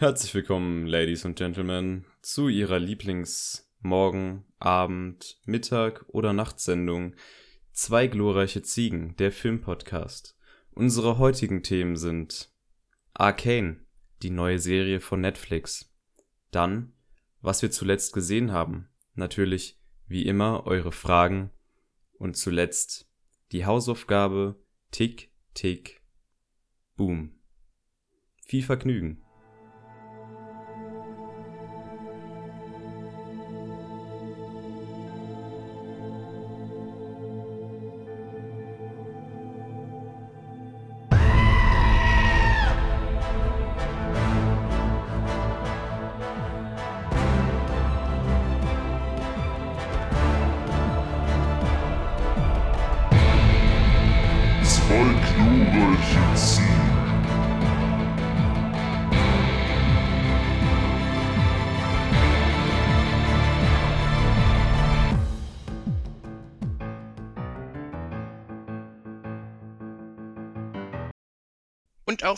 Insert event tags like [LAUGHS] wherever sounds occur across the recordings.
Herzlich willkommen, Ladies und Gentlemen, zu Ihrer Lieblingsmorgen, Abend, Mittag oder Nachtsendung Zwei glorreiche Ziegen, der Filmpodcast. Unsere heutigen Themen sind Arcane, die neue Serie von Netflix. Dann, was wir zuletzt gesehen haben. Natürlich, wie immer, eure Fragen. Und zuletzt die Hausaufgabe Tick, Tick, Boom. Viel Vergnügen.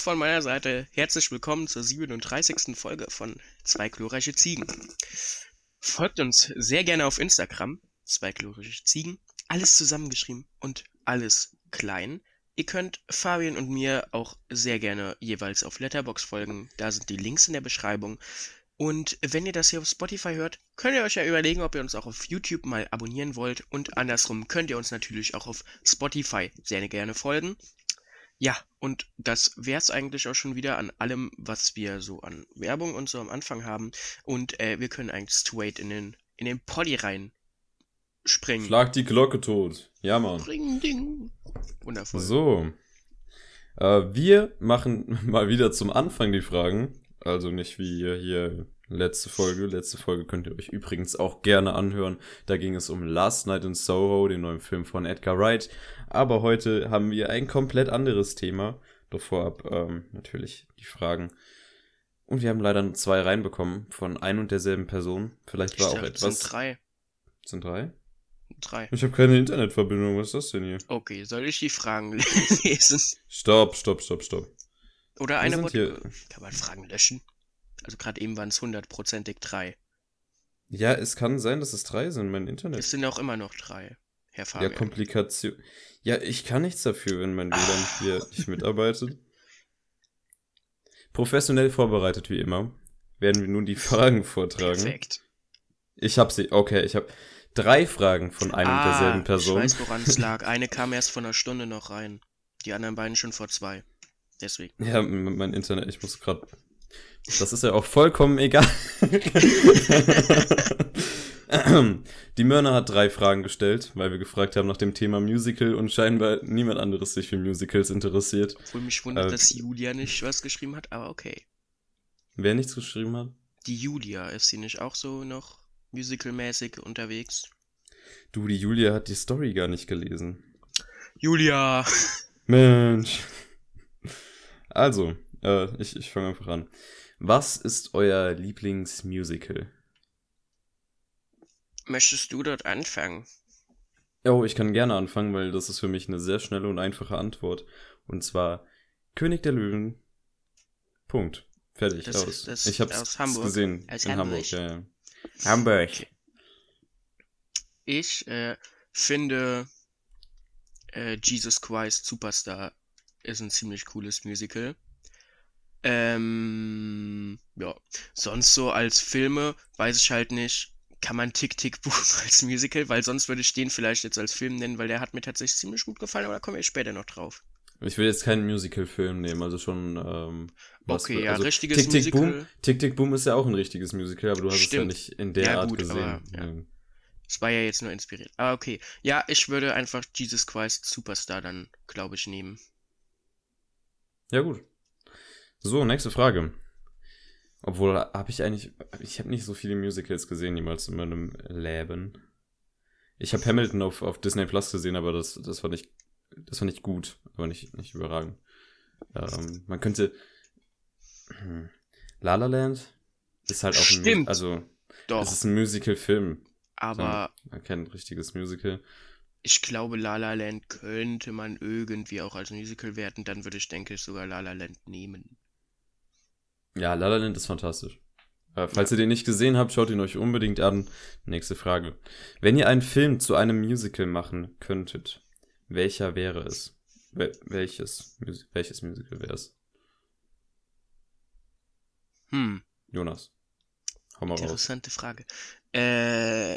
Auch von meiner Seite herzlich willkommen zur 37. Folge von Zwei glorreiche Ziegen. Folgt uns sehr gerne auf Instagram, Zwei glorreiche Ziegen, alles zusammengeschrieben und alles klein. Ihr könnt Fabian und mir auch sehr gerne jeweils auf Letterbox folgen, da sind die Links in der Beschreibung. Und wenn ihr das hier auf Spotify hört, könnt ihr euch ja überlegen, ob ihr uns auch auf YouTube mal abonnieren wollt. Und andersrum könnt ihr uns natürlich auch auf Spotify sehr gerne folgen. Ja, und das wär's eigentlich auch schon wieder an allem, was wir so an Werbung und so am Anfang haben. Und äh, wir können eigentlich straight in den, in den Poddy rein springen. Schlag die Glocke tot. Ja, Mann. Ring, ding. Wundervoll. So. Äh, wir machen [LAUGHS] mal wieder zum Anfang die Fragen. Also nicht wie hier letzte Folge. Letzte Folge könnt ihr euch übrigens auch gerne anhören. Da ging es um Last Night in Soho, den neuen Film von Edgar Wright. Aber heute haben wir ein komplett anderes Thema. Doch vorab ähm, natürlich die Fragen. Und wir haben leider nur zwei reinbekommen von ein und derselben Person. Vielleicht war Ich auch dachte, etwas. Sind drei. Sind drei? Drei. Ich habe keine Internetverbindung. Was ist das denn hier? Okay, soll ich die Fragen [LAUGHS] lesen? Stopp, stopp, stopp, stopp. Oder eine Mod hier- Kann man Fragen löschen? Also gerade eben waren es hundertprozentig drei. Ja, es kann sein, dass es drei sind. Mein Internet. Es sind auch immer noch drei, Herr Ja, Fabian. Komplikation. Ja, ich kann nichts dafür, wenn mein WLAN Ah. [LAUGHS] hier nicht mitarbeitet. Professionell vorbereitet wie immer, werden wir nun die [LAUGHS] Fragen vortragen. Perfekt. Ich habe sie. Okay, ich habe drei Fragen von einer und derselben Person. Ah, Ich weiß, woran es [LAUGHS] lag. Eine kam erst vor einer Stunde noch rein. Die anderen beiden schon vor zwei. Deswegen. Ja, mein Internet, ich muss gerade. Das ist ja auch vollkommen egal. [LAUGHS] Die Mörner hat drei Fragen gestellt, weil wir gefragt haben nach dem Thema Musical und scheinbar niemand anderes sich für Musicals interessiert. Obwohl mich wundert, Äh, dass Julia nicht was geschrieben hat, aber okay. Wer nichts geschrieben hat? Die Julia, ist sie nicht auch so noch musicalmäßig unterwegs? Du, die Julia hat die Story gar nicht gelesen. Julia! Mensch. Also, äh, ich, ich fange einfach an. Was ist euer Lieblingsmusical? Möchtest du dort anfangen? Oh, ich kann gerne anfangen, weil das ist für mich eine sehr schnelle und einfache Antwort. Und zwar König der Löwen. Punkt. Fertig. Das aus. ist- das ich hab's aus Hamburg. gesehen. Aus in Hamburg. Hamburg. ja, ja. Hamburg. Ich äh, finde äh, Jesus Christ Superstar ist ein ziemlich cooles Musical. Ähm, ja, sonst so als Filme weiß ich halt nicht, kann man Tick Tick Boom [LAUGHS] als Musical, weil sonst würde ich den vielleicht jetzt als Film nennen, weil der hat mir tatsächlich ziemlich gut gefallen, aber da kommen wir später noch drauf. Ich will jetzt keinen Musical-Film nehmen, also schon. Ähm, was Okay, für- ja, also, richtiges Tick, Tick, Musical. Boom. Tick Tick Boom ist ja auch ein richtiges Musical, aber du hast es ja Stimmt. nicht in der Ja, Art gut, gesehen. ja. Ähm, Es war ja jetzt nur inspiriert. Aber okay. Ja, ich würde einfach Jesus Christ Superstar dann, glaube ich, nehmen. Ja, gut. So, nächste Frage. Obwohl, habe ich eigentlich, ich habe nicht so viele Musicals gesehen jemals in meinem Leben. Ich habe Hamilton auf, auf Disney Plus gesehen, aber das, das war nicht, das war nicht gut, aber nicht, nicht überragend. Ähm, man könnte, hm, La La Land ist halt auch ein, Stimmt. also, Doch, es ist ein Musical-Film, aber kein richtiges Musical. ich glaube, La La Land könnte man irgendwie auch als Musical werten. Dann würde ich, denke ich, sogar La La Land nehmen. Ja, La La Land ist fantastisch. Äh, falls ihr den nicht gesehen habt, schaut ihn euch unbedingt an. Nächste Frage. Wenn ihr einen Film zu einem Musical machen könntet, welcher wäre es? Wel welches, Mus welches Musical wäre es? Hm, Jonas. Hau mal raus. interessante Frage. Äh,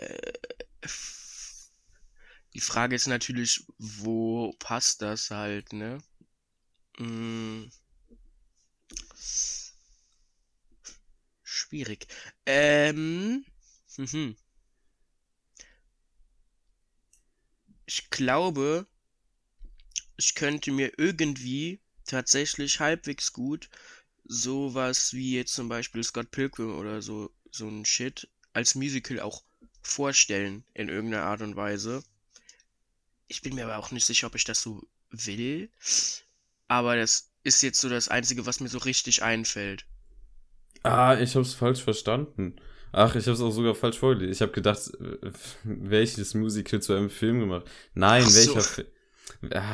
die Frage ist natürlich, wo passt das halt, ne? Hm. Schwierig. Ähm, mhm. Ich glaube, ich könnte mir irgendwie tatsächlich halbwegs gut sowas wie jetzt zum Beispiel Scott Pilgrim oder so, so ein Shit als Musical auch vorstellen in irgendeiner Art und Weise. Ich bin mir aber auch nicht sicher, ob ich das so will. Aber das ist jetzt so das Einzige, was mir so richtig einfällt. Ah, ich hab's falsch verstanden. Ach, ich hab's auch sogar falsch vorgelesen. Ich habe gedacht, äh, welches Musical zu einem Film gemacht. Nein, so. welcher Film.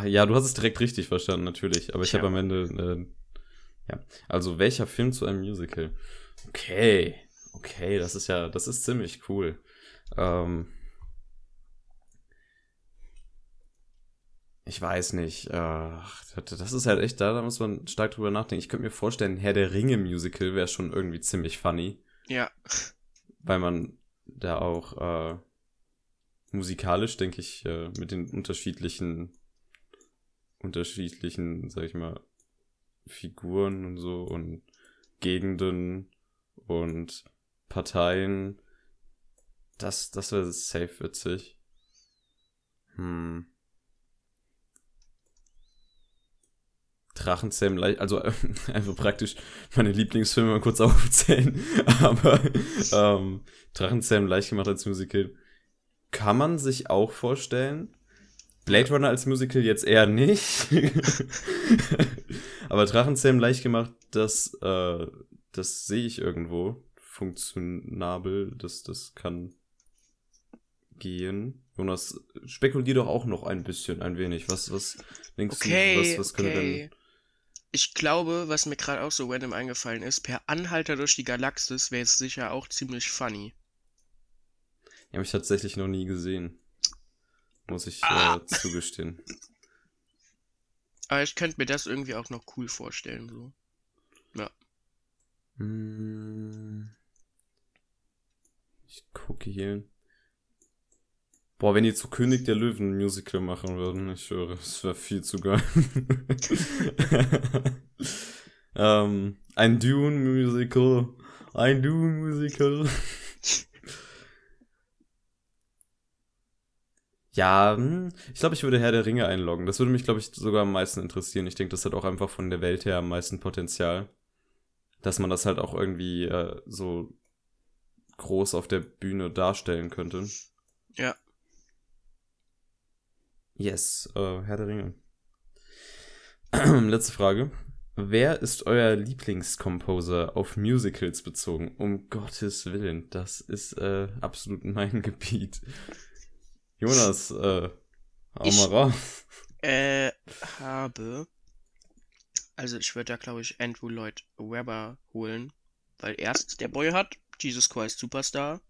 Ja, du hast es direkt richtig verstanden, natürlich. Aber ich Tja. habe am Ende. Äh, ja, also welcher Film zu einem Musical? Okay, okay, das ist ja, das ist ziemlich cool. Ähm, ich weiß nicht. Ach, das ist halt echt, da, da muss man stark drüber nachdenken. Ich könnte mir vorstellen, Herr der Ringe Musical wäre schon irgendwie ziemlich funny Ja, weil man da auch äh, musikalisch, denke ich, äh, mit den unterschiedlichen, unterschiedlichen, sag ich mal, Figuren und so und Gegenden und Parteien, das, das wäre safe witzig. Hm. Drachenzähmen, leicht- also äh, [LAUGHS] einfach praktisch meine Lieblingsfilme mal kurz [LAUGHS] aufzählen, aber ähm, Drachenzähmen leicht gemacht als Musical kann man sich auch vorstellen. Blade Runner als Musical jetzt eher nicht. [LAUGHS] aber Drachenzähmen leicht gemacht, das, äh, das sehe ich irgendwo. Funktionabel, das, das kann gehen. Jonas, spekulier doch auch noch ein bisschen, ein wenig. Was, was denkst okay, du, was, was könnte okay. Ich glaube, was mir gerade auch so random eingefallen ist, per Anhalter durch die Galaxis wäre es sicher auch ziemlich funny. Ich habe ich tatsächlich noch nie gesehen. Muss ich Ah. äh, zugestehen. Aber ich könnte mir das irgendwie auch noch cool vorstellen, so. Hm. Ich gucke hier. Boah, wenn die zu König der Löwen ein Musical machen würden, ich höre, das wäre viel zu geil. [LAUGHS] ähm, ein Dune-Musical. Ein Dune-Musical. [LAUGHS] ja, hm, ich glaube, ich würde Herr der Ringe einloggen. Das würde mich, glaube ich, sogar am meisten interessieren. Ich denke, das hat auch einfach von der Welt her am meisten Potenzial dass man das halt auch irgendwie äh, so groß auf der Bühne darstellen könnte. Ja. Yes, äh, Herr der Ringe. [CLEARS THROAT] Letzte Frage. Wer ist euer Lieblingscomposer auf Musicals bezogen? Um Gottes Willen, das ist äh, absolut mein [LAUGHS] Gebiet. Jonas, äh, hau mal raus. Äh, habe. Also ich würde da, glaube ich, Andrew Lloyd Webber holen. Weil erst der Boy hat Jesus Christ Superstar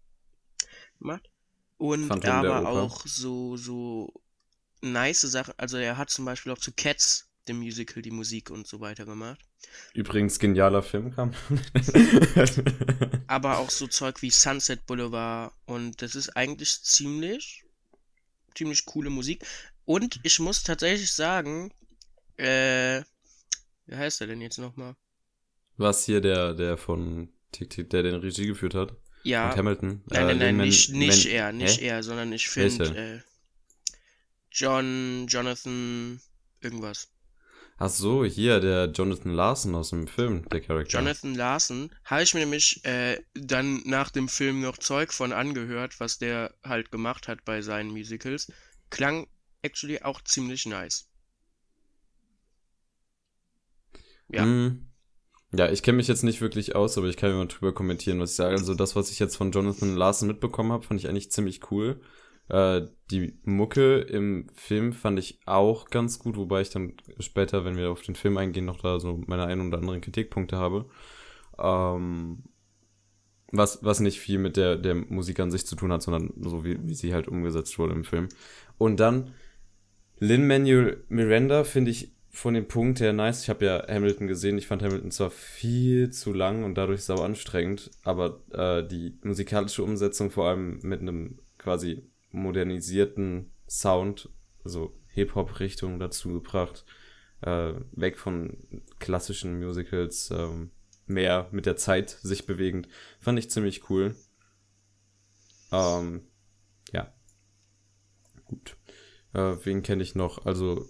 gemacht. Und Phantom aber auch so, so nice Sachen. Also er hat zum Beispiel auch zu Cats, dem Musical, die Musik und so weiter gemacht. Übrigens, genialer Film kam. Aber auch so Zeug wie Sunset Boulevard. Und das ist eigentlich ziemlich, ziemlich coole Musik. Und ich muss tatsächlich sagen, äh, wie heißt er denn jetzt nochmal? Was hier der, der von Tick Tick, der den Regie geführt hat? Ja, Hamilton. nein, Äh, nein, nein, Lin-Man- nicht, nicht er, nicht Hä? er, sondern ich finde, äh, John, Jonathan, irgendwas. Ach so, hier, der Jonathan Larson aus dem Film, der Charakter. Jonathan Larson, habe ich mir nämlich äh, dann nach dem Film noch Zeug von angehört, was der halt gemacht hat bei seinen Musicals. Klang actually auch ziemlich nice. Ja. Mm. Ja, ich kenne mich jetzt nicht wirklich aus, aber ich kann mal drüber kommentieren, was ich sage. Also das, was ich jetzt von Jonathan Larson mitbekommen habe, fand ich eigentlich ziemlich cool. Äh, die Mucke im Film fand ich auch ganz gut, wobei ich dann später, wenn wir auf den Film eingehen, noch da so meine ein oder anderen Kritikpunkte habe. ähm, was, was nicht viel mit der, der Musik an sich zu tun hat, sondern so wie, wie sie halt umgesetzt wurde im Film. Und dann Lin-Manuel Miranda finde ich von dem Punkt her nice. Ich habe ja Hamilton gesehen. Ich fand Hamilton zwar viel zu lang und dadurch sau anstrengend, aber äh, die musikalische Umsetzung vor allem mit einem quasi modernisierten Sound, also Hip-Hop-Richtung dazu gebracht, äh, weg von klassischen Musicals, ähm, mehr mit der Zeit sich bewegend, fand ich ziemlich cool. Ähm, ja. Gut. Äh, wen kenne ich noch? Also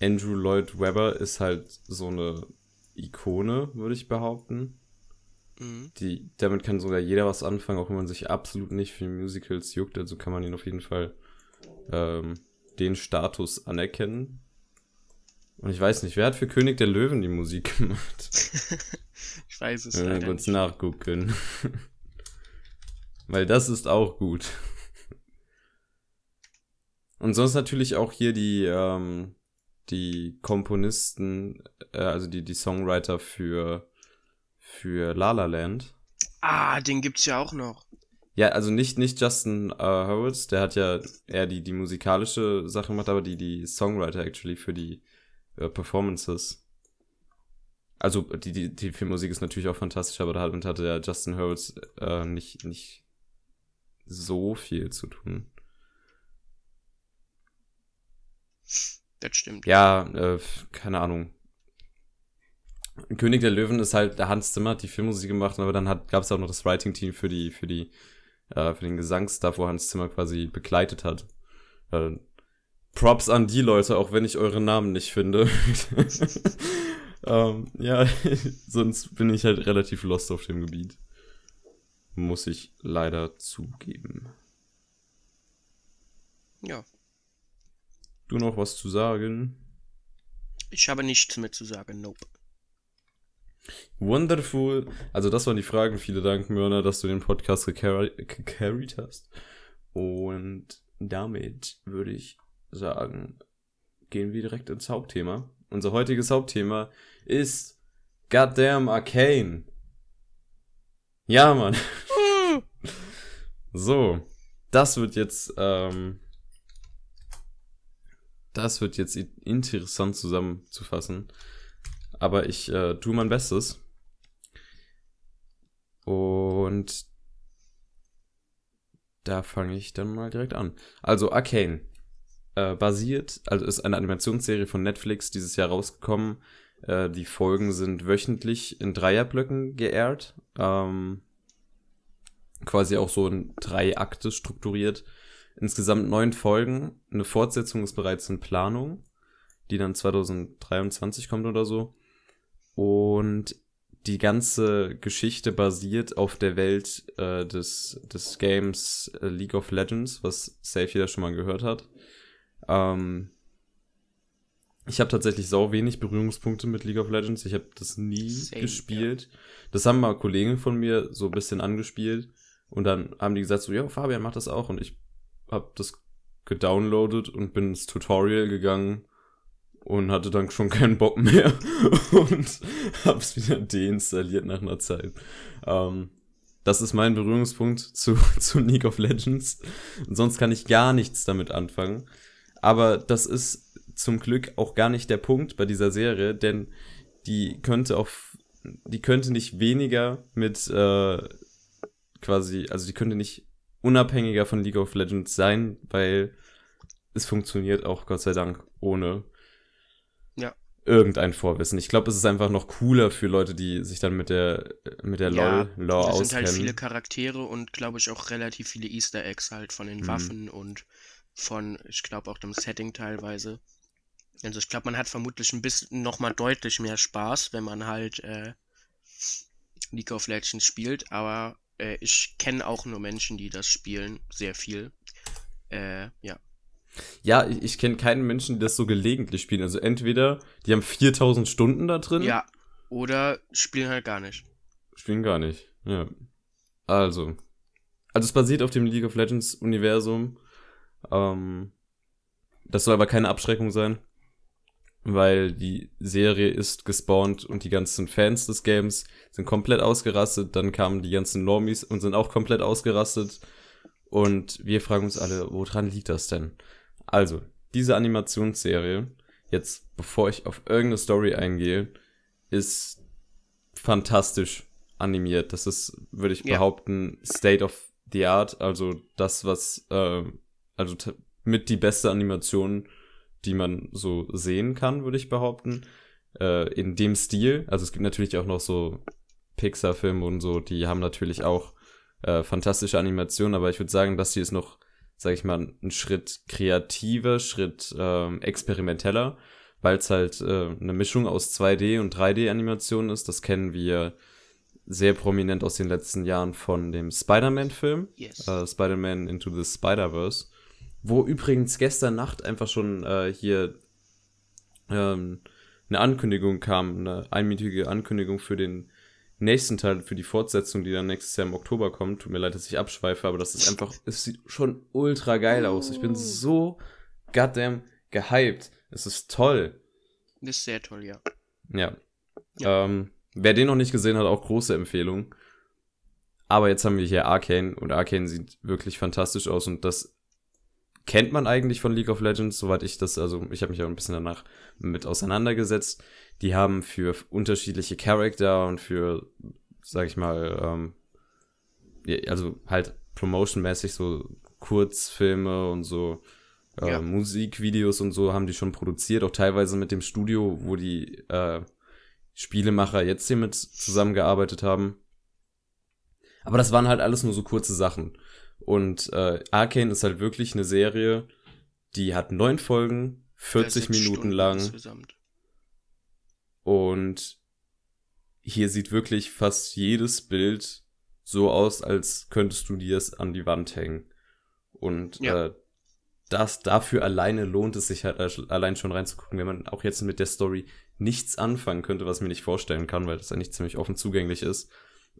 Andrew Lloyd Webber ist halt so eine Ikone, würde ich behaupten. Mhm. Die, damit kann sogar jeder was anfangen, auch wenn man sich absolut nicht für Musicals juckt. Also kann man ihn auf jeden Fall ähm, den Status anerkennen. Und ich weiß nicht, wer hat für König der Löwen die Musik [LAUGHS] gemacht? ich weiß es Wir leider werden kurz nachgucken. Weil das ist auch gut. Und sonst natürlich auch hier die, ähm, die Komponisten, äh, also die, die Songwriter für, für La La Land. Ah, den gibt's ja auch noch. Ja, also nicht, nicht Justin äh, Hurwitz, der hat ja eher die, die musikalische Sache gemacht, aber die, die Songwriter actually für die äh, Performances. Also die, die, die Filmmusik ist natürlich auch fantastisch, aber damit hatte ja Justin Hurwitz äh, nicht, nicht so viel zu tun. Das stimmt. Ja, äh, keine Ahnung. König der Löwen ist halt, der Hans Zimmer hat die Filmmusik gemacht, aber dann hat, gab es auch noch das Writing-Team für die, für die, äh, für den Gesangsstuff, wo Hans Zimmer quasi begleitet hat. Äh, Props an die Leute, auch wenn ich eure Namen nicht finde. [LAUGHS] ähm, ja, [LAUGHS] sonst bin ich halt relativ lost auf dem Gebiet. Muss ich leider zugeben. Ja. Du noch was zu sagen? Ich habe nichts mehr zu sagen. Nope. Wonderful. Also das waren die Fragen. Vielen Dank, Mörner, dass du den Podcast gecarri- gecarried hast. Und damit würde ich sagen, gehen wir direkt ins Hauptthema. Unser heutiges Hauptthema ist Goddamn Arcane. Ja, Mann. [LAUGHS] So, das wird jetzt, ähm, das wird jetzt interessant zusammenzufassen. Aber ich äh, tue mein Bestes. Und da fange ich dann mal direkt an. Also Arcane äh, basiert, also ist eine Animationsserie von Netflix dieses Jahr rausgekommen. Äh, die Folgen sind wöchentlich in Dreierblöcken geehrt. Ähm, quasi auch so in drei Akte strukturiert. Insgesamt neun Folgen. Eine Fortsetzung ist bereits in Planung, die dann 2023 kommt oder so. Und die ganze Geschichte basiert auf der Welt äh, des, des Games äh, League of Legends, was safe jeder schon mal gehört hat. Ähm, ich habe tatsächlich sau wenig Berührungspunkte mit League of Legends. Ich habe das nie Same, gespielt. Das haben mal Kollegen von mir so ein bisschen angespielt. Und dann haben die gesagt so, ja, Fabian macht das auch. Und ich habe das gedownloadet und bin ins Tutorial gegangen und hatte dann schon keinen Bock mehr [LAUGHS] und hab's wieder deinstalliert nach einer Zeit. Ähm, das ist mein Berührungspunkt zu, [LAUGHS] zu League of Legends. Und sonst kann ich gar nichts damit anfangen. Aber das ist zum Glück auch gar nicht der Punkt bei dieser Serie, denn die könnte auf, die könnte nicht weniger mit äh, quasi, also die könnte nicht unabhängiger von League of Legends sein, weil es funktioniert auch Gott sei Dank ohne. Irgendein Vorwissen. Ich glaube, es ist einfach noch cooler für Leute, die sich dann mit der mit der Ja, Lore Das sind auskennen. halt viele Charaktere und glaube ich auch relativ viele Easter Eggs halt von den Mhm. Waffen und von, ich glaube auch dem Setting teilweise. Also ich glaube, man hat vermutlich ein bisschen nochmal deutlich mehr Spaß, wenn man halt äh, League of Legends spielt, aber äh, ich kenne auch nur Menschen, die das spielen, sehr viel. Äh, ja. Ja, ich, ich kenne keinen Menschen, die das so gelegentlich spielen. Also entweder die haben 4000 Stunden da drin, Ja, oder spielen halt gar nicht. spielen gar nicht. Ja. Also. Also es basiert auf dem League of Legends Universum. Ähm, das soll aber keine Abschreckung sein. weil die Serie ist gespawnt und die ganzen Fans des Games sind komplett ausgerastet. Dann kamen die ganzen Normies und sind auch komplett ausgerastet. Und wir fragen uns alle, woran liegt das denn? Also, diese Animationsserie, jetzt bevor ich auf irgendeine Story eingehe, ist fantastisch animiert. Das ist, würde ich Ja. behaupten, State of the Art. Also das, was, äh, also mit die beste Animation, die man so sehen kann, würde ich behaupten. Äh, in dem Stil. Also es gibt natürlich auch noch so Pixar-Filme und so, die haben natürlich auch äh, fantastische Animationen, aber ich würde sagen, das hier ist noch, sag ich mal, ein Schritt kreativer, Schritt ähm, experimenteller, weil es halt äh, eine Mischung aus 2D und 3D-Animationen ist. Das kennen wir sehr prominent aus den letzten Jahren von dem Spider-Man-Film Yes. äh, Spider-Man Into the Spider-Verse, wo übrigens gestern Nacht einfach schon äh, hier ähm, eine Ankündigung kam, eine einminütige Ankündigung für den nächsten Teil, für die Fortsetzung, die dann nächstes Jahr im Oktober kommt. Tut mir leid, dass ich abschweife, aber das ist einfach, es sieht schon ultra geil aus. Ich bin so goddamn gehypt. Es ist toll. Das ist sehr toll, ja. Ja. Ähm, wer den noch nicht gesehen hat, auch große Empfehlung. Aber jetzt haben wir hier Arcane und Arcane sieht wirklich fantastisch aus und das kennt man eigentlich von League of Legends, soweit ich das, also ich habe mich auch ein bisschen danach mit auseinandergesetzt. Die haben für unterschiedliche Charakter und für, sag ich mal, ähm, also halt promotionmäßig so Kurzfilme und so äh, Ja. Musikvideos und so haben die schon produziert, auch teilweise mit dem Studio, wo die äh, Spielemacher jetzt hier mit zusammengearbeitet haben. Aber das waren halt alles nur so kurze Sachen. Und äh, Arcane ist halt wirklich eine Serie, die hat neun Folgen, 40 Sechs Minuten Stunden lang Insgesamt. und hier sieht wirklich fast jedes Bild so aus, als könntest du dir es an die Wand hängen. Und Ja. äh, das dafür alleine lohnt es sich halt allein schon reinzugucken, wenn man auch jetzt mit der Story nichts anfangen könnte, was mir nicht vorstellen kann, weil das eigentlich ziemlich offen zugänglich ist.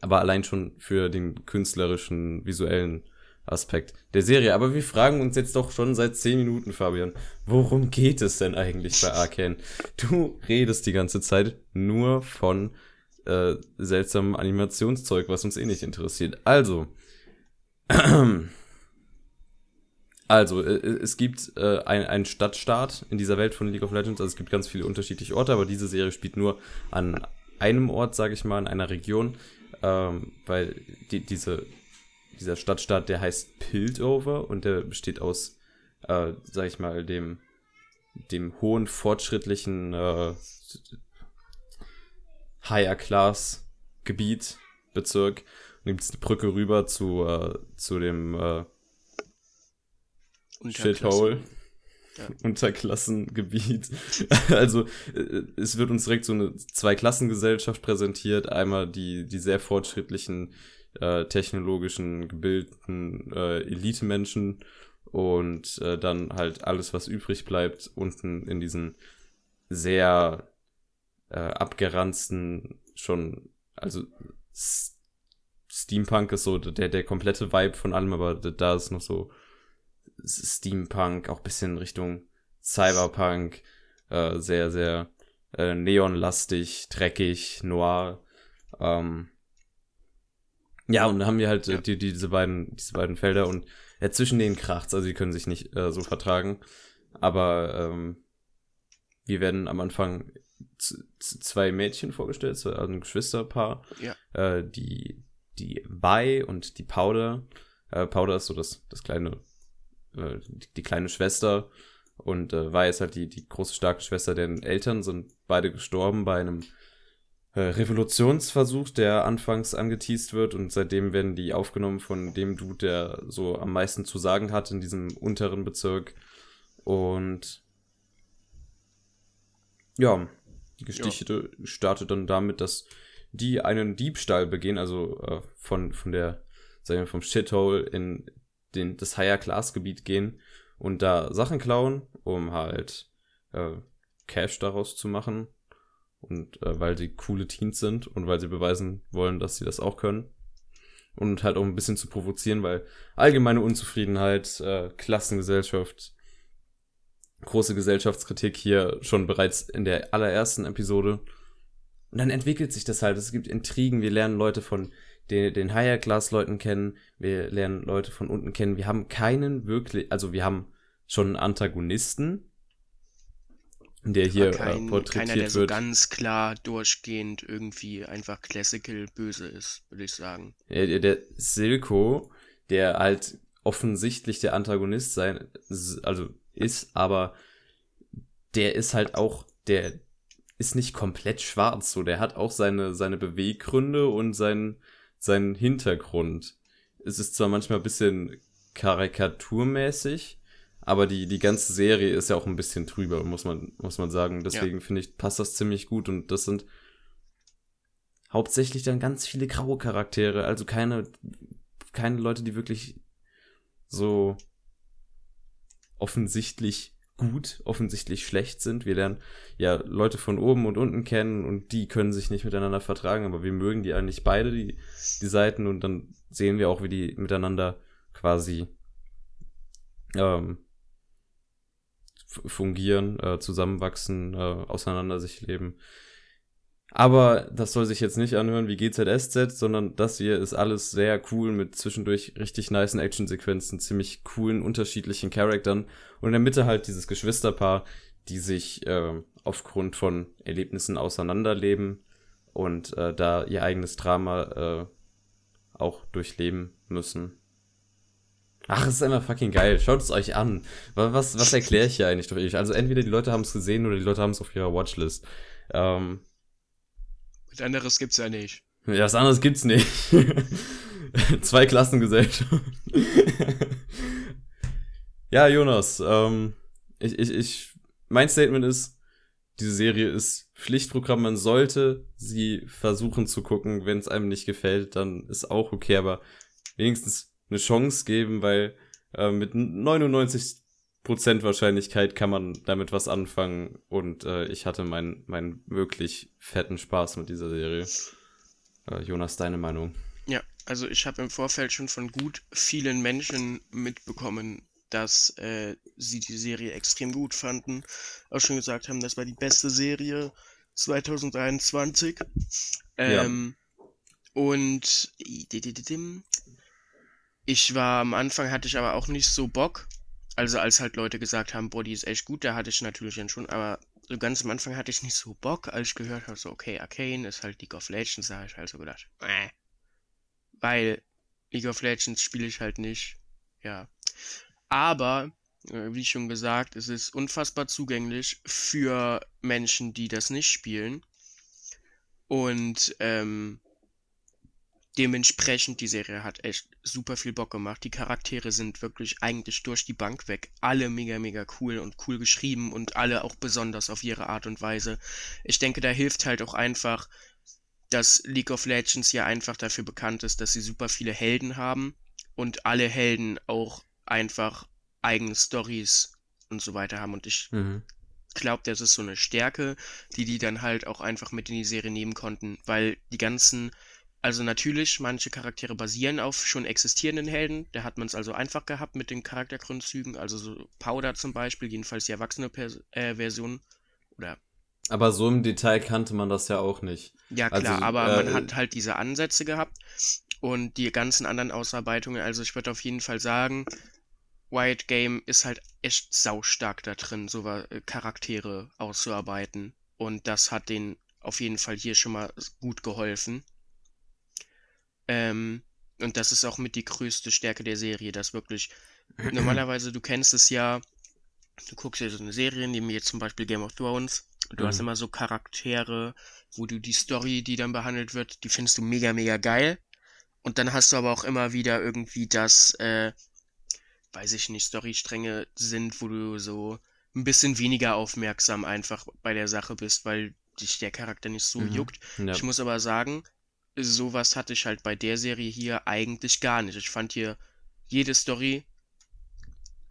Aber allein schon für den künstlerischen, visuellen Aspekt der Serie. Aber wir fragen uns jetzt doch schon seit 10 Minuten, Fabian, worum geht es denn eigentlich bei Arcane? Du redest die ganze Zeit nur von äh, seltsamem Animationszeug, was uns eh nicht interessiert. Also, [CLEARS THROAT] also, äh, es gibt äh, ein, einen Stadtstaat in dieser Welt von League of Legends. Also es gibt ganz viele unterschiedliche Orte, aber diese Serie spielt nur an einem Ort, sage ich mal, in einer Region, ähm, weil die, diese, dieser Stadtstaat, der heißt Piltover und der besteht aus, äh, sag ich mal, dem, dem hohen, fortschrittlichen äh, Higher-Class-Gebiet, Bezirk. Und gibt es eine Brücke rüber zu, äh, zu dem äh, Shithole. Ja. Unterklassengebiet. [LAUGHS] also äh, es wird uns direkt so eine Zweiklassengesellschaft präsentiert. Einmal die, die sehr fortschrittlichen, äh, technologischen, gebildeten äh, Elite-Menschen und äh, dann halt alles, was übrig bleibt, unten in diesen sehr äh, abgeranzten, schon, also Steampunk ist so der, der komplette Vibe von allem, aber da ist noch so Steampunk, auch bisschen Richtung Cyberpunk, äh, sehr, sehr äh, neonlastig, dreckig, noir. Ähm, ja, und dann haben wir halt äh, Ja. die, die, diese beiden, diese beiden Felder und ja, zwischen denen kracht's, also die können sich nicht äh, so vertragen. Aber ähm, wir werden am Anfang zwei Mädchen vorgestellt, so also ein Geschwisterpaar, Ja. äh, die, die Vi und die Powder. Äh, Powder ist so das, das kleine, äh, die, die kleine Schwester und äh, Vi ist halt die, die große, starke Schwester, deren Eltern sind beide gestorben bei einem Revolutionsversuch, der anfangs angeteased wird und seitdem werden die aufgenommen von dem Dude, der so am meisten zu sagen hat in diesem unteren Bezirk und ja, die Geschichte startet dann damit, dass die einen Diebstahl begehen, also äh, von, von der, sagen wir, vom Shithole in den, das Higher-Class-Gebiet gehen und da Sachen klauen, um halt äh, Cash daraus zu machen. Und äh, weil sie coole Teens sind und weil sie beweisen wollen, dass sie das auch können. Und halt auch ein bisschen zu provozieren, weil allgemeine Unzufriedenheit, äh, Klassengesellschaft, große Gesellschaftskritik hier schon bereits in der allerersten Episode. Und dann entwickelt sich das halt. Es gibt Intrigen, wir lernen Leute von den, den Higher-Class-Leuten kennen, wir lernen Leute von unten kennen. Wir haben keinen wirklich, also wir haben schon einen Antagonisten, der hier kein, äh, porträtiert keiner, der so wird. ganz klar durchgehend irgendwie einfach classical böse ist, würde ich sagen. Ja, der, der Silko, der halt offensichtlich der Antagonist sein, also ist, aber der ist halt auch, der ist nicht komplett schwarz, so, der hat auch seine, seine Beweggründe und seinen, seinen Hintergrund. Es ist zwar manchmal ein bisschen karikaturmäßig, aber die, die ganze Serie ist ja auch ein bisschen drüber, muss man, muss man sagen. Deswegen finde ich, passt das ziemlich gut. Und das sind hauptsächlich dann ganz viele graue Charaktere, also keine, keine Leute, die wirklich so offensichtlich gut, offensichtlich schlecht sind. Wir lernen ja Leute von oben und unten kennen und die können sich nicht miteinander vertragen, aber wir mögen die eigentlich beide, die, die Seiten, und dann sehen wir auch, wie die miteinander quasi ähm, fungieren, äh, zusammenwachsen, äh, auseinander sich leben. Aber das soll sich jetzt nicht anhören wie GZSZ, sondern das hier ist alles sehr cool mit zwischendurch richtig nicen Actionsequenzen, ziemlich coolen, unterschiedlichen Charaktern und in der Mitte halt dieses Geschwisterpaar, die sich äh, aufgrund von Erlebnissen auseinanderleben und äh, da ihr eigenes Drama äh, auch durchleben müssen. Ach, es ist einfach fucking geil. Schaut es euch an. Wa- Was, was [LAUGHS] erkläre ich hier eigentlich durch euch? Also entweder die Leute haben es gesehen oder die Leute haben es auf ihrer Watchlist. Ähm, Was anderes gibt's ja nicht. ja, was anderes gibt's nicht. [LAUGHS] Zwei Klassengesellschaft. [LAUGHS] ja, Jonas, ähm, ich, ich, ich, mein Statement ist, diese Serie ist Pflichtprogramm, man sollte sie versuchen zu gucken. Wenn es einem nicht gefällt, dann ist auch okay, aber wenigstens eine Chance geben, weil äh, mit 99% Wahrscheinlichkeit kann man damit was anfangen und äh, ich hatte meinen meinen wirklich fetten Spaß mit dieser Serie. Äh, Jonas, deine Meinung? Ja, also ich habe im Vorfeld schon von gut vielen Menschen mitbekommen, dass äh, sie die Serie extrem gut fanden. Auch schon gesagt haben, das war die beste Serie 2023. Ähm, Und ich war am Anfang hatte ich aber auch nicht so Bock. Also als halt Leute gesagt haben, boah, die ist echt gut, da hatte ich natürlich dann schon, aber so ganz am Anfang hatte ich nicht so Bock, als ich gehört habe, so, okay, Arcane ist halt League of Legends, da habe ich halt so gedacht, äh. Weil League of Legends spiele ich halt nicht. Ja. Aber, äh, wie schon gesagt, es ist unfassbar zugänglich für Menschen, die das nicht spielen. Und ähm, dementsprechend, die Serie hat echt super viel Bock gemacht. Die Charaktere sind wirklich eigentlich durch die Bank weg. Alle mega, mega cool und cool geschrieben und alle auch besonders auf ihre Art und Weise. Ich denke, da hilft halt auch einfach, dass League of Legends ja einfach dafür bekannt ist, dass sie super viele Helden haben und alle Helden auch einfach eigene Stories und so weiter haben. Und ich Mhm. glaube, das ist so eine Stärke, die die dann halt auch einfach mit in die Serie nehmen konnten, weil die ganzen, also natürlich, manche Charaktere basieren auf schon existierenden Helden, da hat man es also einfach gehabt mit den Charaktergründzügen, also so Powder zum Beispiel, jedenfalls die erwachsene Pers äh, Version, oder Aber so im Detail kannte man das ja auch nicht. ja klar, Also, aber äh, man hat halt diese Ansätze gehabt und die ganzen anderen Ausarbeitungen, also ich würde auf jeden Fall sagen, Wild Game ist halt echt saustark da drin, so äh, Charaktere auszuarbeiten. Und das hat denen auf jeden Fall hier schon mal gut geholfen. Ähm, und das ist auch mit die größte Stärke der Serie, dass wirklich, [CLEARS THROAT] normalerweise, du kennst es ja, du guckst dir so eine Serie, nehmen wir jetzt zum Beispiel Game of Thrones, und du hast Mhm. immer so Charaktere, wo du die Story, die dann behandelt wird, die findest du mega, mega geil. Und dann hast du aber auch immer wieder irgendwie das, äh, weiß ich nicht, Storystränge sind, wo du so ein bisschen weniger aufmerksam einfach bei der Sache bist, weil dich der Charakter nicht so Mhm. juckt. Ja. Ich muss aber sagen, sowas hatte ich halt bei der Serie hier eigentlich gar nicht. Ich fand hier jede Story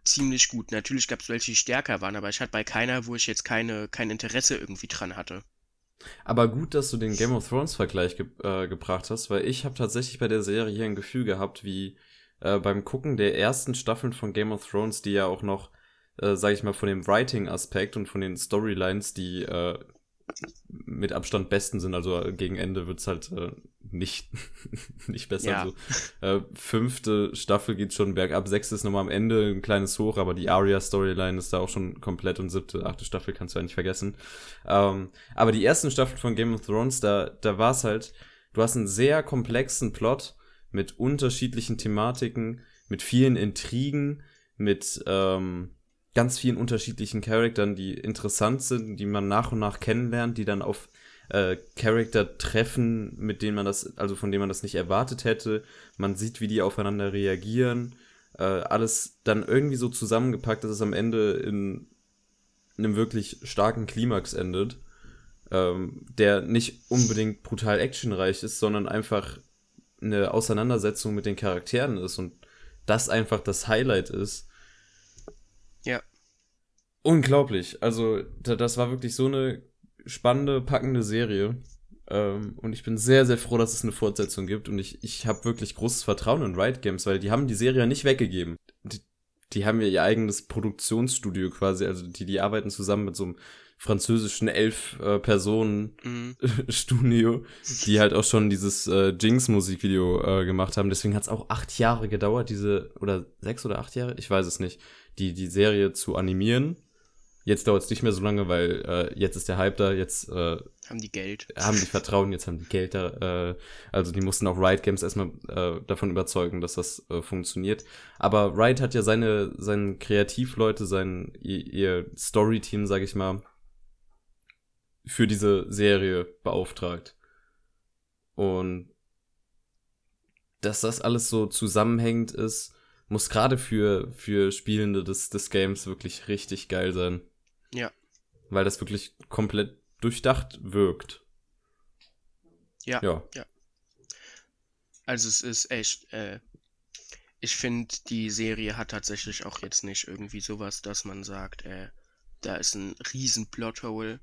ziemlich gut. Natürlich gab es welche, die stärker waren, aber ich hatte bei keiner, wo ich jetzt keine, kein Interesse irgendwie dran hatte. Aber gut, dass du den Game of Thrones Vergleich ge äh, gebracht hast, weil ich habe tatsächlich bei der Serie hier ein Gefühl gehabt, wie äh, beim Gucken der ersten Staffeln von Game of Thrones, die ja auch noch äh, sage ich mal, von dem Writing-Aspekt und von den Storylines, die äh, mit Abstand besten sind. Also äh, gegen Ende wird's halt äh, nicht, [LAUGHS] nicht besser. Ja. Also, äh, fünfte Staffel geht schon bergab, sechste ist nochmal am Ende ein kleines Hoch, aber die Aria-Storyline ist da auch schon komplett und siebte, achte Staffel kannst du ja nicht vergessen. Ähm, aber die ersten Staffeln von Game of Thrones, da, da war's halt, du hast einen sehr komplexen Plot mit unterschiedlichen Thematiken, mit vielen Intrigen, mit ähm, ganz vielen unterschiedlichen Charakteren, die interessant sind, die man nach und nach kennenlernt, die dann auf äh, Charakter treffen, mit denen man das, also von denen man das nicht erwartet hätte. Man sieht, wie die aufeinander reagieren. Äh, alles dann irgendwie so zusammengepackt, dass es am Ende in einem wirklich starken Klimax endet, ähm, der nicht unbedingt brutal actionreich ist, sondern einfach eine Auseinandersetzung mit den Charakteren ist und das einfach das Highlight ist. Ja. Unglaublich. Also, da, das war wirklich so eine spannende, packende Serie. Ähm, und ich bin sehr, sehr froh, dass es eine Fortsetzung gibt. Und ich, ich habe wirklich großes Vertrauen in Riot Games, weil die haben die Serie ja nicht weggegeben. Die, die haben ja ihr eigenes Produktionsstudio quasi. Also die, die arbeiten zusammen mit so einem französischen elf äh, Personen Mhm. [LAUGHS] Studio, die halt auch schon dieses äh, Jinx Musikvideo äh, gemacht haben. Deswegen hat es auch acht Jahre gedauert, diese oder sechs oder acht Jahre, ich weiß es nicht, die die Serie zu animieren. Jetzt dauert es nicht mehr so lange, weil äh, jetzt ist der Hype da, jetzt äh, Haben die Geld. haben die Vertrauen, jetzt haben die Geld da. Äh, also die mussten auch Riot Games erstmal äh, davon überzeugen, dass das äh, funktioniert. Aber Riot hat ja seine, seine Kreativleute, sein ihr, ihr Story-Team, sag ich mal, für diese Serie beauftragt. Und dass das alles so zusammenhängend ist, muss gerade für, für Spielende des, des Games wirklich richtig geil sein. Ja. Weil das wirklich komplett durchdacht wirkt. Ja. Ja. Also es ist echt, äh, ich finde, die Serie hat tatsächlich auch jetzt nicht irgendwie sowas, dass man sagt, äh, da ist ein riesen Plothole,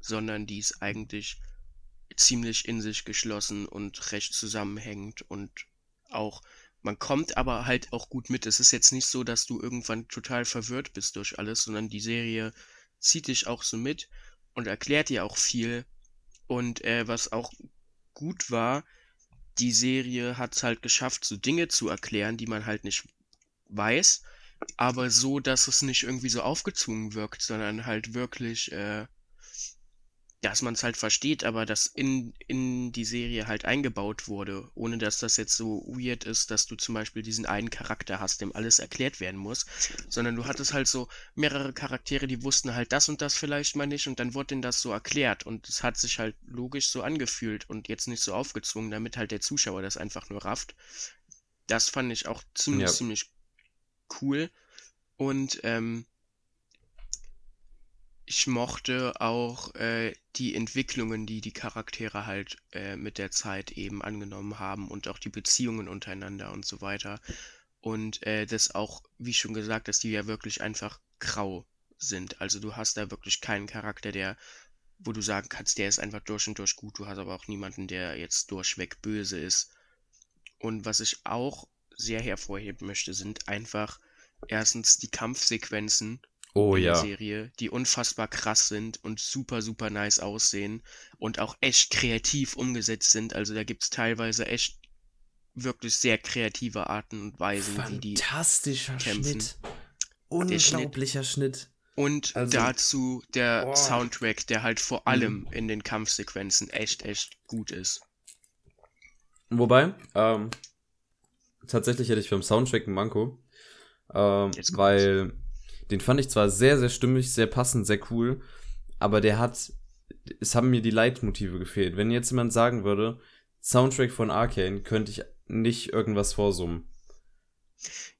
sondern die ist eigentlich ziemlich in sich geschlossen und recht zusammenhängend und auch, man kommt aber halt auch gut mit. Es ist jetzt nicht so, dass du irgendwann total verwirrt bist durch alles, sondern die Serie zieht dich auch so mit und erklärt dir auch viel. Und äh, was auch gut war, die Serie hat es halt geschafft, so Dinge zu erklären, die man halt nicht weiß, aber so, dass es nicht irgendwie so aufgezwungen wirkt, sondern halt wirklich, äh, dass man es halt versteht, aber das in, in die Serie halt eingebaut wurde, ohne dass das jetzt so weird ist, dass du zum Beispiel diesen einen Charakter hast, dem alles erklärt werden muss, sondern du hattest halt so mehrere Charaktere, die wussten halt das und das vielleicht mal nicht und dann wurde denen das so erklärt und es hat sich halt logisch so angefühlt und jetzt nicht so aufgezwungen, damit halt der Zuschauer das einfach nur rafft. Das fand ich auch ziemlich, Ja. ziemlich cool und ähm, ich mochte auch äh, die Entwicklungen, die die Charaktere halt äh, mit der Zeit eben angenommen haben und auch die Beziehungen untereinander und so weiter. Und äh, das auch, wie schon gesagt, dass die ja wirklich einfach grau sind. Also du hast da wirklich keinen Charakter, der, wo du sagen kannst, der ist einfach durch und durch gut. Du hast aber auch niemanden, der jetzt durchweg böse ist. Und was ich auch sehr hervorheben möchte, sind einfach erstens die Kampfsequenzen Oh in der ja. Serie, die unfassbar krass sind und super, super nice aussehen und auch echt kreativ umgesetzt sind. Also da gibt's teilweise echt wirklich sehr kreative Arten und Weisen, wie die. Fantastischer kämpfen. Schnitt. Unglaublicher Schnitt. Und also- dazu der Oh. Soundtrack, der halt vor allem in den Kampfsequenzen echt, echt gut ist. Wobei, ähm, tatsächlich hätte ich beim Soundtrack einen Manko. Ähm, weil den fand ich zwar sehr, sehr stimmig, sehr passend, sehr cool, aber der hat, es haben mir die Leitmotive gefehlt. Wenn jetzt jemand sagen würde, Soundtrack von Arcane, könnte ich nicht irgendwas vorsummen.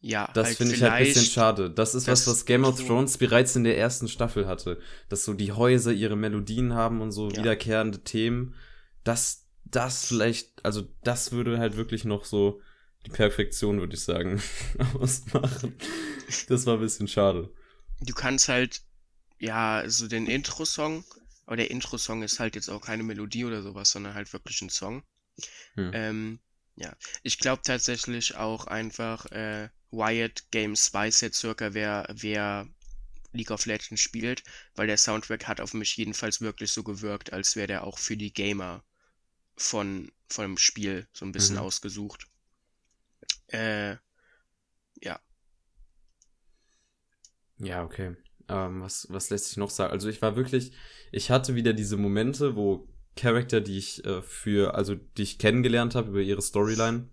Ja, Das halt finde ich halt ein bisschen schade. Das ist was, das was Game of Thrones bereits in der ersten Staffel hatte. Dass so die Häuser ihre Melodien haben und so Ja. wiederkehrende Themen. Das, das vielleicht, also das würde halt wirklich noch so die Perfektion, würde ich sagen, [LAUGHS] ausmachen. Das war ein bisschen schade. Du kannst halt, ja, so den Intro-Song, aber der Intro-Song ist halt jetzt auch keine Melodie oder sowas, sondern halt wirklich ein Song. Hm. Ähm, ja, ich glaube tatsächlich auch einfach, äh, Wyatt Games weiß jetzt circa, wer, wer League of Legends spielt, weil der Soundtrack hat auf mich jedenfalls wirklich so gewirkt, als wäre der auch für die Gamer von, von dem Spiel so ein bisschen Mhm. ausgesucht. Äh, ja. Ja, okay. Ähm, was, was lässt sich noch sagen? Also ich war wirklich, ich hatte wieder diese Momente, wo Charakter, die ich äh, für, also die ich kennengelernt habe über ihre Storyline,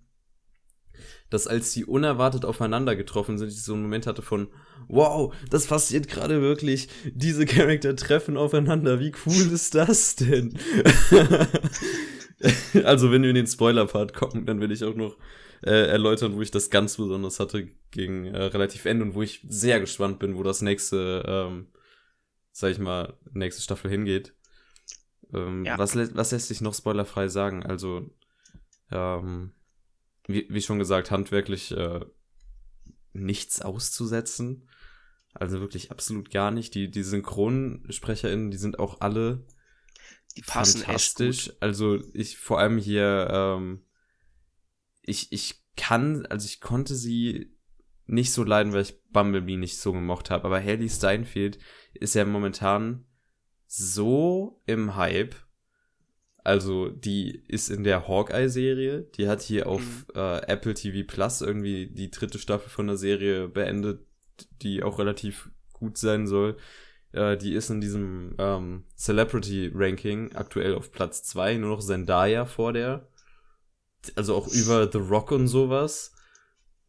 dass als sie unerwartet aufeinander getroffen sind, ich so einen Moment hatte von, wow, das passiert gerade wirklich, diese Charakter treffen aufeinander, wie cool ist das denn? [LAUGHS] also wenn wir in den Spoiler-Part kommen, dann will ich auch noch äh, erläutern, wo ich das ganz besonders hatte gegen äh, relativ Ende und wo ich sehr gespannt bin, wo das nächste, ähm, sag ich mal, nächste Staffel hingeht. Ähm, Ja. was, was lässt sich noch spoilerfrei sagen? Also, ähm, wie, wie schon gesagt, handwerklich äh, nichts auszusetzen. Also wirklich absolut gar nicht. Die, die SynchronsprecherInnen, die sind auch alle Die passen fantastisch. Also ich vor allem hier, ähm, ich, ich kann, also ich konnte sie nicht so leiden, weil ich Bumblebee nicht so gemocht habe. Aber Haley Steinfeld ist ja momentan so im Hype. Also die ist in der Hawkeye-Serie. Die hat hier auf Mhm. äh, Apple TV Plus irgendwie die dritte Staffel von der Serie beendet, die auch relativ gut sein soll. Äh, die ist in diesem ähm, Celebrity-Ranking aktuell auf Platz 2, nur noch Zendaya vor der. Also auch über The Rock und sowas.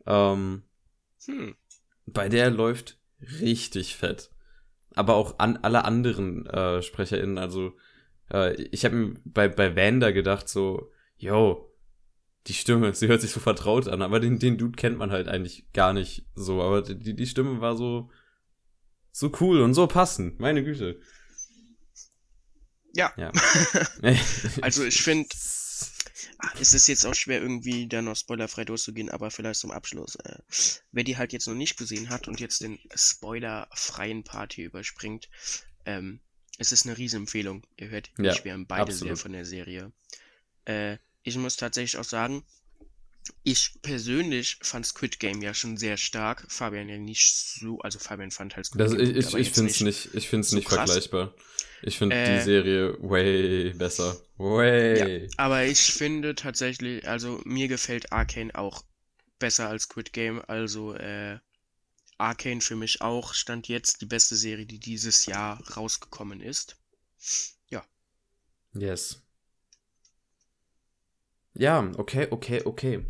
Ähm, Hm. bei der läuft richtig fett. Aber auch an alle anderen äh, SprecherInnen, also äh, ich habe mir bei, bei Wanda gedacht, so, yo, die Stimme, [LAUGHS] sie hört sich so vertraut an, aber den, den Dude kennt man halt eigentlich gar nicht so. Aber die, die Stimme war so, so cool und so passend, meine Güte. Ja. Ja. [LAUGHS] [LAUGHS] Also ich finde, Es ist jetzt auch schwer, irgendwie da noch spoilerfrei durchzugehen, aber vielleicht zum Abschluss. Äh, wer die halt jetzt noch nicht gesehen hat und jetzt den spoilerfreien Part hier überspringt, ähm, es ist eine Riesenempfehlung. Ihr hört, Ja, wir schwärmen beide sehr absolut. von der Serie. Äh, ich muss tatsächlich auch sagen, ich persönlich fand Squid Game ja schon sehr stark. Fabian ja nicht so, also Fabian fand halt Squid Das, Game ich ich, finde es nicht, ich find's so nicht krass. vergleichbar. Ich finde Äh, die Serie way besser. Way. Aber ich finde tatsächlich, also mir gefällt Arcane auch besser als Squid Game. Also äh, Arcane für mich auch stand jetzt die beste Serie, die dieses Jahr rausgekommen ist. Yes. Ja, okay, okay, okay.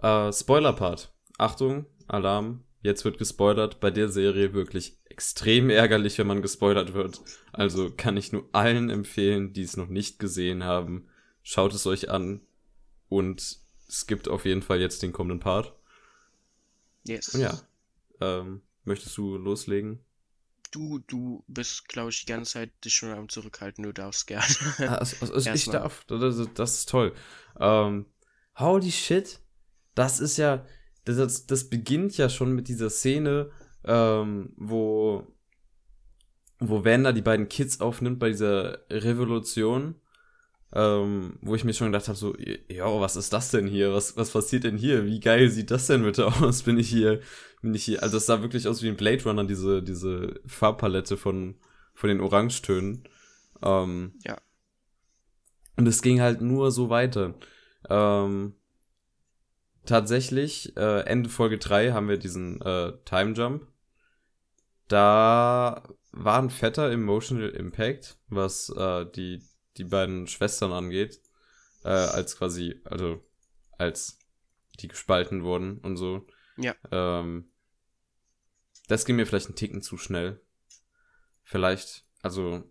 Äh, Spoiler-Part. Achtung, Alarm. Jetzt wird gespoilert. Bei der Serie wirklich extrem ärgerlich, wenn man gespoilert wird. Also kann ich nur allen empfehlen, die es noch nicht gesehen haben. Schaut es euch an und skippt auf jeden Fall jetzt den kommenden Part. Yes. Und ja, ähm, möchtest du loslegen? Du, du bist, glaube ich, die ganze Zeit dich schon am Zurückhalten. Du darfst gerne. Ah, also, also, also ich darf. Das, das ist toll. Ähm, holy shit. Das ist ja. Das, das beginnt ja schon mit dieser Szene, ähm, wo. Wo Wanda die beiden Kids aufnimmt bei dieser Revolution. Ähm, wo ich mir schon gedacht habe, so, ja, was ist das denn hier? Was, was passiert denn hier? Wie geil sieht das denn bitte [LAUGHS] aus? Bin ich hier, bin ich hier, also es sah wirklich aus wie ein Blade Runner, diese, diese Farbpalette von, von den Orangetönen. Ähm, Ja. Und es ging halt nur so weiter. Ähm, tatsächlich, äh, Ende Folge 3 haben wir diesen äh, Time Jump. Da war ein fetter Emotional Impact, was äh, die, die beiden Schwestern angeht. Äh, als quasi, also als die gespalten wurden und so. Ja. Ähm, das ging mir vielleicht einen Ticken zu schnell. Vielleicht, also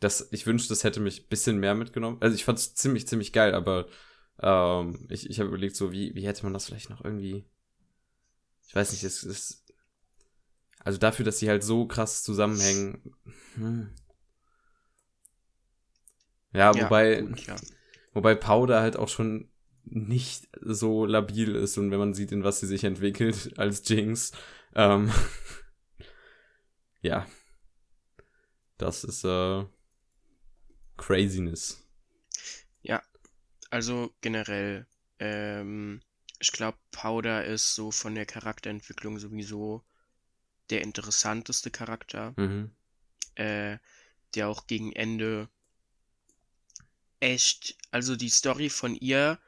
das, ich wünschte, das hätte mich ein bisschen mehr mitgenommen. Also ich fand es ziemlich, ziemlich geil, aber ähm, ich, ich habe überlegt, so, wie, wie hätte man das vielleicht noch irgendwie. Ich weiß nicht, es ist. Also dafür, dass sie halt so krass zusammenhängen. Hm. Ja, wobei, gut, ja. wobei Powder halt auch schon nicht so labil ist und wenn man sieht, in was sie sich entwickelt [LAUGHS] als Jinx, ähm, [LAUGHS] ja, das ist äh, Craziness. Also generell, ähm, ich glaube, Powder ist so von der Charakterentwicklung sowieso der interessanteste Charakter, Mhm. äh, der auch gegen Ende echt, also die Story von ihr,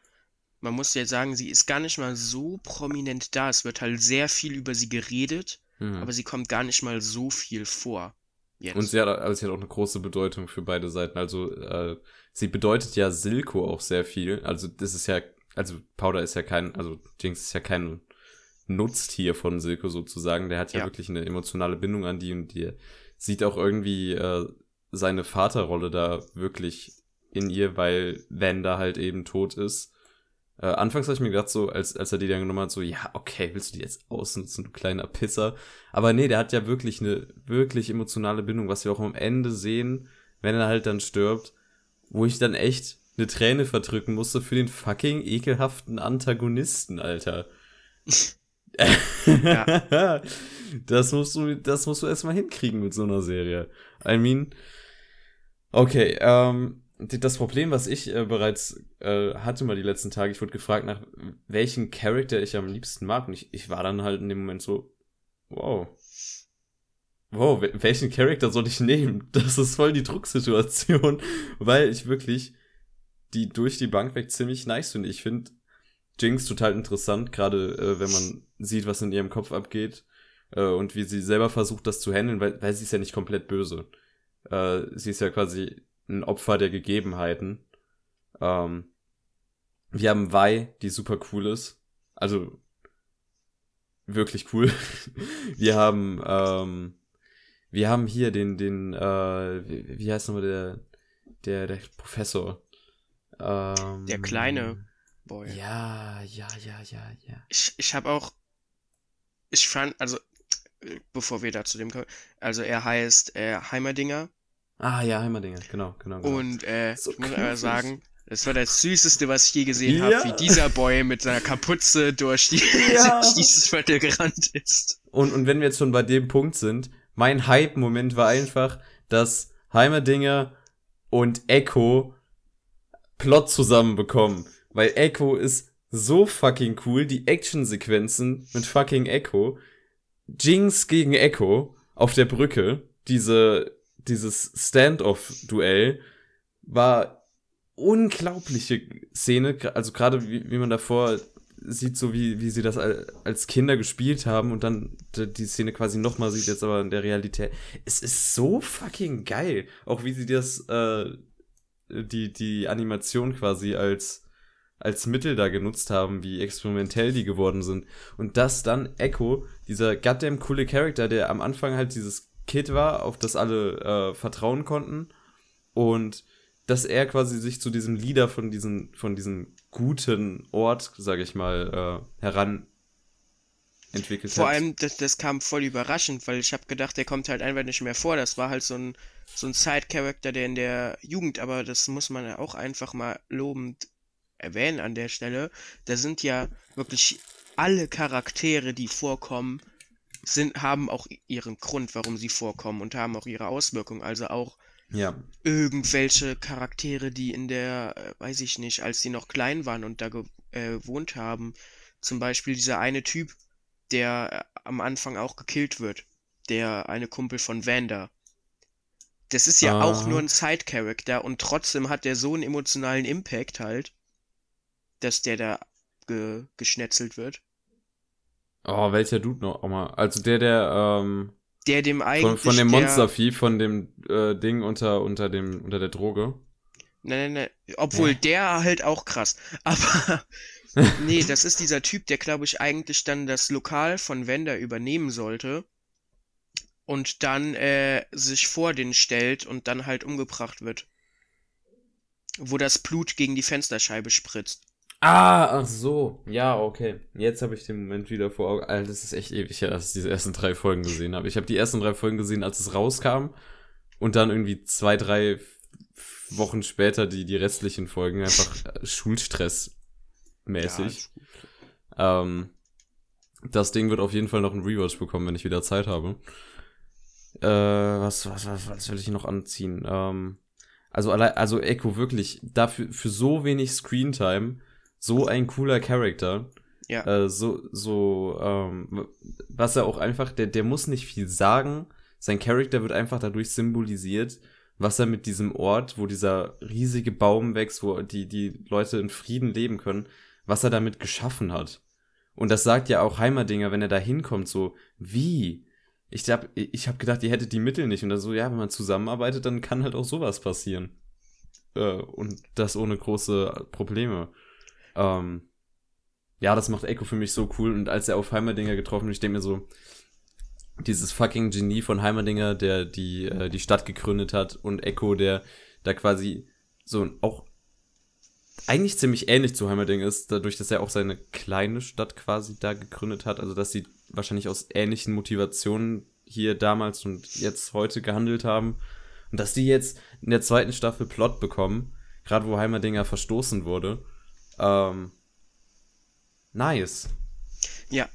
man muss ja sagen, sie ist gar nicht mal so prominent da. Es wird halt sehr viel über sie geredet, Mhm. aber sie kommt gar nicht mal so viel vor. Jetzt. Und sie hat, also sie hat auch eine große Bedeutung für beide Seiten. Also äh, sie bedeutet ja Silko auch sehr viel. Also das ist ja, also Powder ist ja kein, also Jinx ist ja kein Nutztier von Silko sozusagen. Der hat ja, Ja. wirklich eine emotionale Bindung an die und die sieht auch irgendwie äh, seine Vaterrolle da wirklich in ihr, weil Wanda halt eben tot ist. Äh, anfangs habe ich mir gedacht, so, als, als er die dann genommen hat, so, ja, okay, willst du die jetzt ausnutzen, du kleiner Pisser? Aber nee, der hat ja wirklich eine wirklich emotionale Bindung, was wir auch am Ende sehen, wenn er halt dann stirbt, wo ich dann echt eine Träne verdrücken musste für den fucking ekelhaften Antagonisten, Alter. [LAUGHS] Das musst du, das musst du erstmal hinkriegen mit so einer Serie. I mean, okay, ähm, das Problem, was ich äh, bereits äh, hatte mal die letzten Tage, ich wurde gefragt nach welchen Charakter ich am liebsten mag und ich, ich war dann halt in dem Moment so, wow. Wow, wel- welchen Charakter soll ich nehmen? [LAUGHS] Das ist voll die Drucksituation, [LAUGHS] weil ich wirklich die durch die Bank weg ziemlich nice finde. Ich finde Jinx total interessant, gerade äh, wenn man sieht, was in ihrem Kopf abgeht äh, und wie sie selber versucht, das zu handeln, weil, weil sie ist ja nicht komplett böse. Äh, sie ist ja quasi ein Opfer der Gegebenheiten. Ähm, wir haben Vi, die super cool ist. Also wirklich cool. [LAUGHS] wir haben ähm, wir haben hier den den äh, wie, wie heißt nochmal der der der Professor. Ähm, Der kleine Boy. Ja, ja, ja, ja, ja. Ich, ich habe auch, ich fand, also, äh, bevor wir da zu dem kommen, also er heißt äh, Heimerdinger Ah ja, Heimerdinger, genau, genau. genau. und äh, So ich muss aber sagen, das war das Süßeste, was ich je gesehen Ja. habe, wie dieser Boy mit seiner Kapuze durch, die, [LAUGHS] [LAUGHS] Ja. durch dieses Viertel gerannt ist. Und, und wenn wir jetzt schon bei dem Punkt sind, mein Hype-Moment war einfach, dass Heimerdinger und Echo Plot zusammenbekommen. Weil Echo ist so fucking cool, die Actionsequenzen mit fucking Echo. Jinx gegen Echo auf der Brücke, diese, dieses Standoff-Duell, war unglaubliche Szene, also gerade wie, wie man davor sieht, so wie, wie sie das al- als Kinder gespielt haben und dann die Szene quasi nochmal sieht, jetzt aber in der Realität. Es ist so fucking geil. Auch wie sie das, äh, die, die Animation quasi als, als Mittel da genutzt haben, wie experimentell die geworden sind. Und das dann Echo, dieser goddamn coole Charakter, der am Anfang halt dieses Kid war, auf das alle äh, vertrauen konnten. Und dass er quasi sich zu diesem Leader von diesem, von diesem guten Ort, sage ich mal, äh, heran entwickelt Vor hat. allem, das, das kam voll überraschend, weil ich habe gedacht, der kommt halt einfach nicht mehr vor. Das war halt so ein, so ein Side-Character, der in der Jugend, aber das muss man ja auch einfach mal lobend erwähnen an der Stelle. Da sind ja wirklich alle Charaktere, die vorkommen, sind, haben auch ihren Grund, warum sie vorkommen und haben auch ihre Auswirkungen. Also auch ja, irgendwelche Charaktere, die in der, äh, weiß ich nicht, als die noch klein waren und da äh, gewohnt haben. Zum Beispiel dieser eine Typ, der äh, am Anfang auch gekillt wird. Der eine Kumpel von Vanda. Das ist ja auch Aha. nur ein Side-Character und trotzdem hat der so einen emotionalen Impact halt, dass der da ge geschnetzelt wird. Oh, welcher Dude noch mal? Also der, der, ähm, Der dem von, eigentlich von dem der, Monstervieh, von dem äh, Ding unter, unter dem, unter der Droge. Nein, nein, nein. Obwohl Ja. der halt auch krass. [LAUGHS] Aber nee, das ist dieser Typ, der glaube ich eigentlich dann das Lokal von Wender übernehmen sollte und dann äh, sich vor den stellt und dann halt umgebracht wird. Wo das Blut gegen die Fensterscheibe spritzt. Ah, ach so. Ja, okay. Jetzt habe ich den Moment wieder vor Augen. Alter, das ist echt ewig her, dass ich diese ersten drei Folgen gesehen habe. Ich habe die ersten drei Folgen gesehen, als es rauskam. Und dann irgendwie zwei, drei Wochen später die, die restlichen Folgen einfach äh, Schulstress-mäßig. ähm, das Ding wird auf jeden Fall noch einen Rewatch bekommen, wenn ich wieder Zeit habe. Äh, was, was, was, was will ich noch anziehen? Ähm, also, also Echo wirklich, dafür, für so wenig Screentime, so ein cooler Charakter. Ja. Äh, so, so, ähm, was er auch einfach, der, der muss nicht viel sagen. Sein Charakter wird einfach dadurch symbolisiert, was er mit diesem Ort, wo dieser riesige Baum wächst, wo die, die Leute in Frieden leben können, was er damit geschaffen hat. Und das sagt ja auch Heimerdinger, wenn er da hinkommt, so, wie? Ich hab, ich hab gedacht, ihr hättet die Mittel nicht. Und dann so, ja, wenn man zusammenarbeitet, dann kann halt auch sowas passieren. Äh, und das ohne große Probleme. Ähm, ja, das macht Echo für mich so cool. Und als er auf Heimerdinger getroffen ich denke mir so, dieses fucking Genie von Heimerdinger, der die, äh, die Stadt gegründet hat und Echo, der da quasi so auch eigentlich ziemlich ähnlich zu Heimerdinger ist, dadurch, dass er auch seine kleine Stadt quasi da gegründet hat. Also, dass sie wahrscheinlich aus ähnlichen Motivationen hier damals und jetzt heute gehandelt haben. Und dass die jetzt in der zweiten Staffel Plot bekommen, gerade wo Heimerdinger verstoßen wurde. Ähm, nice. Ja.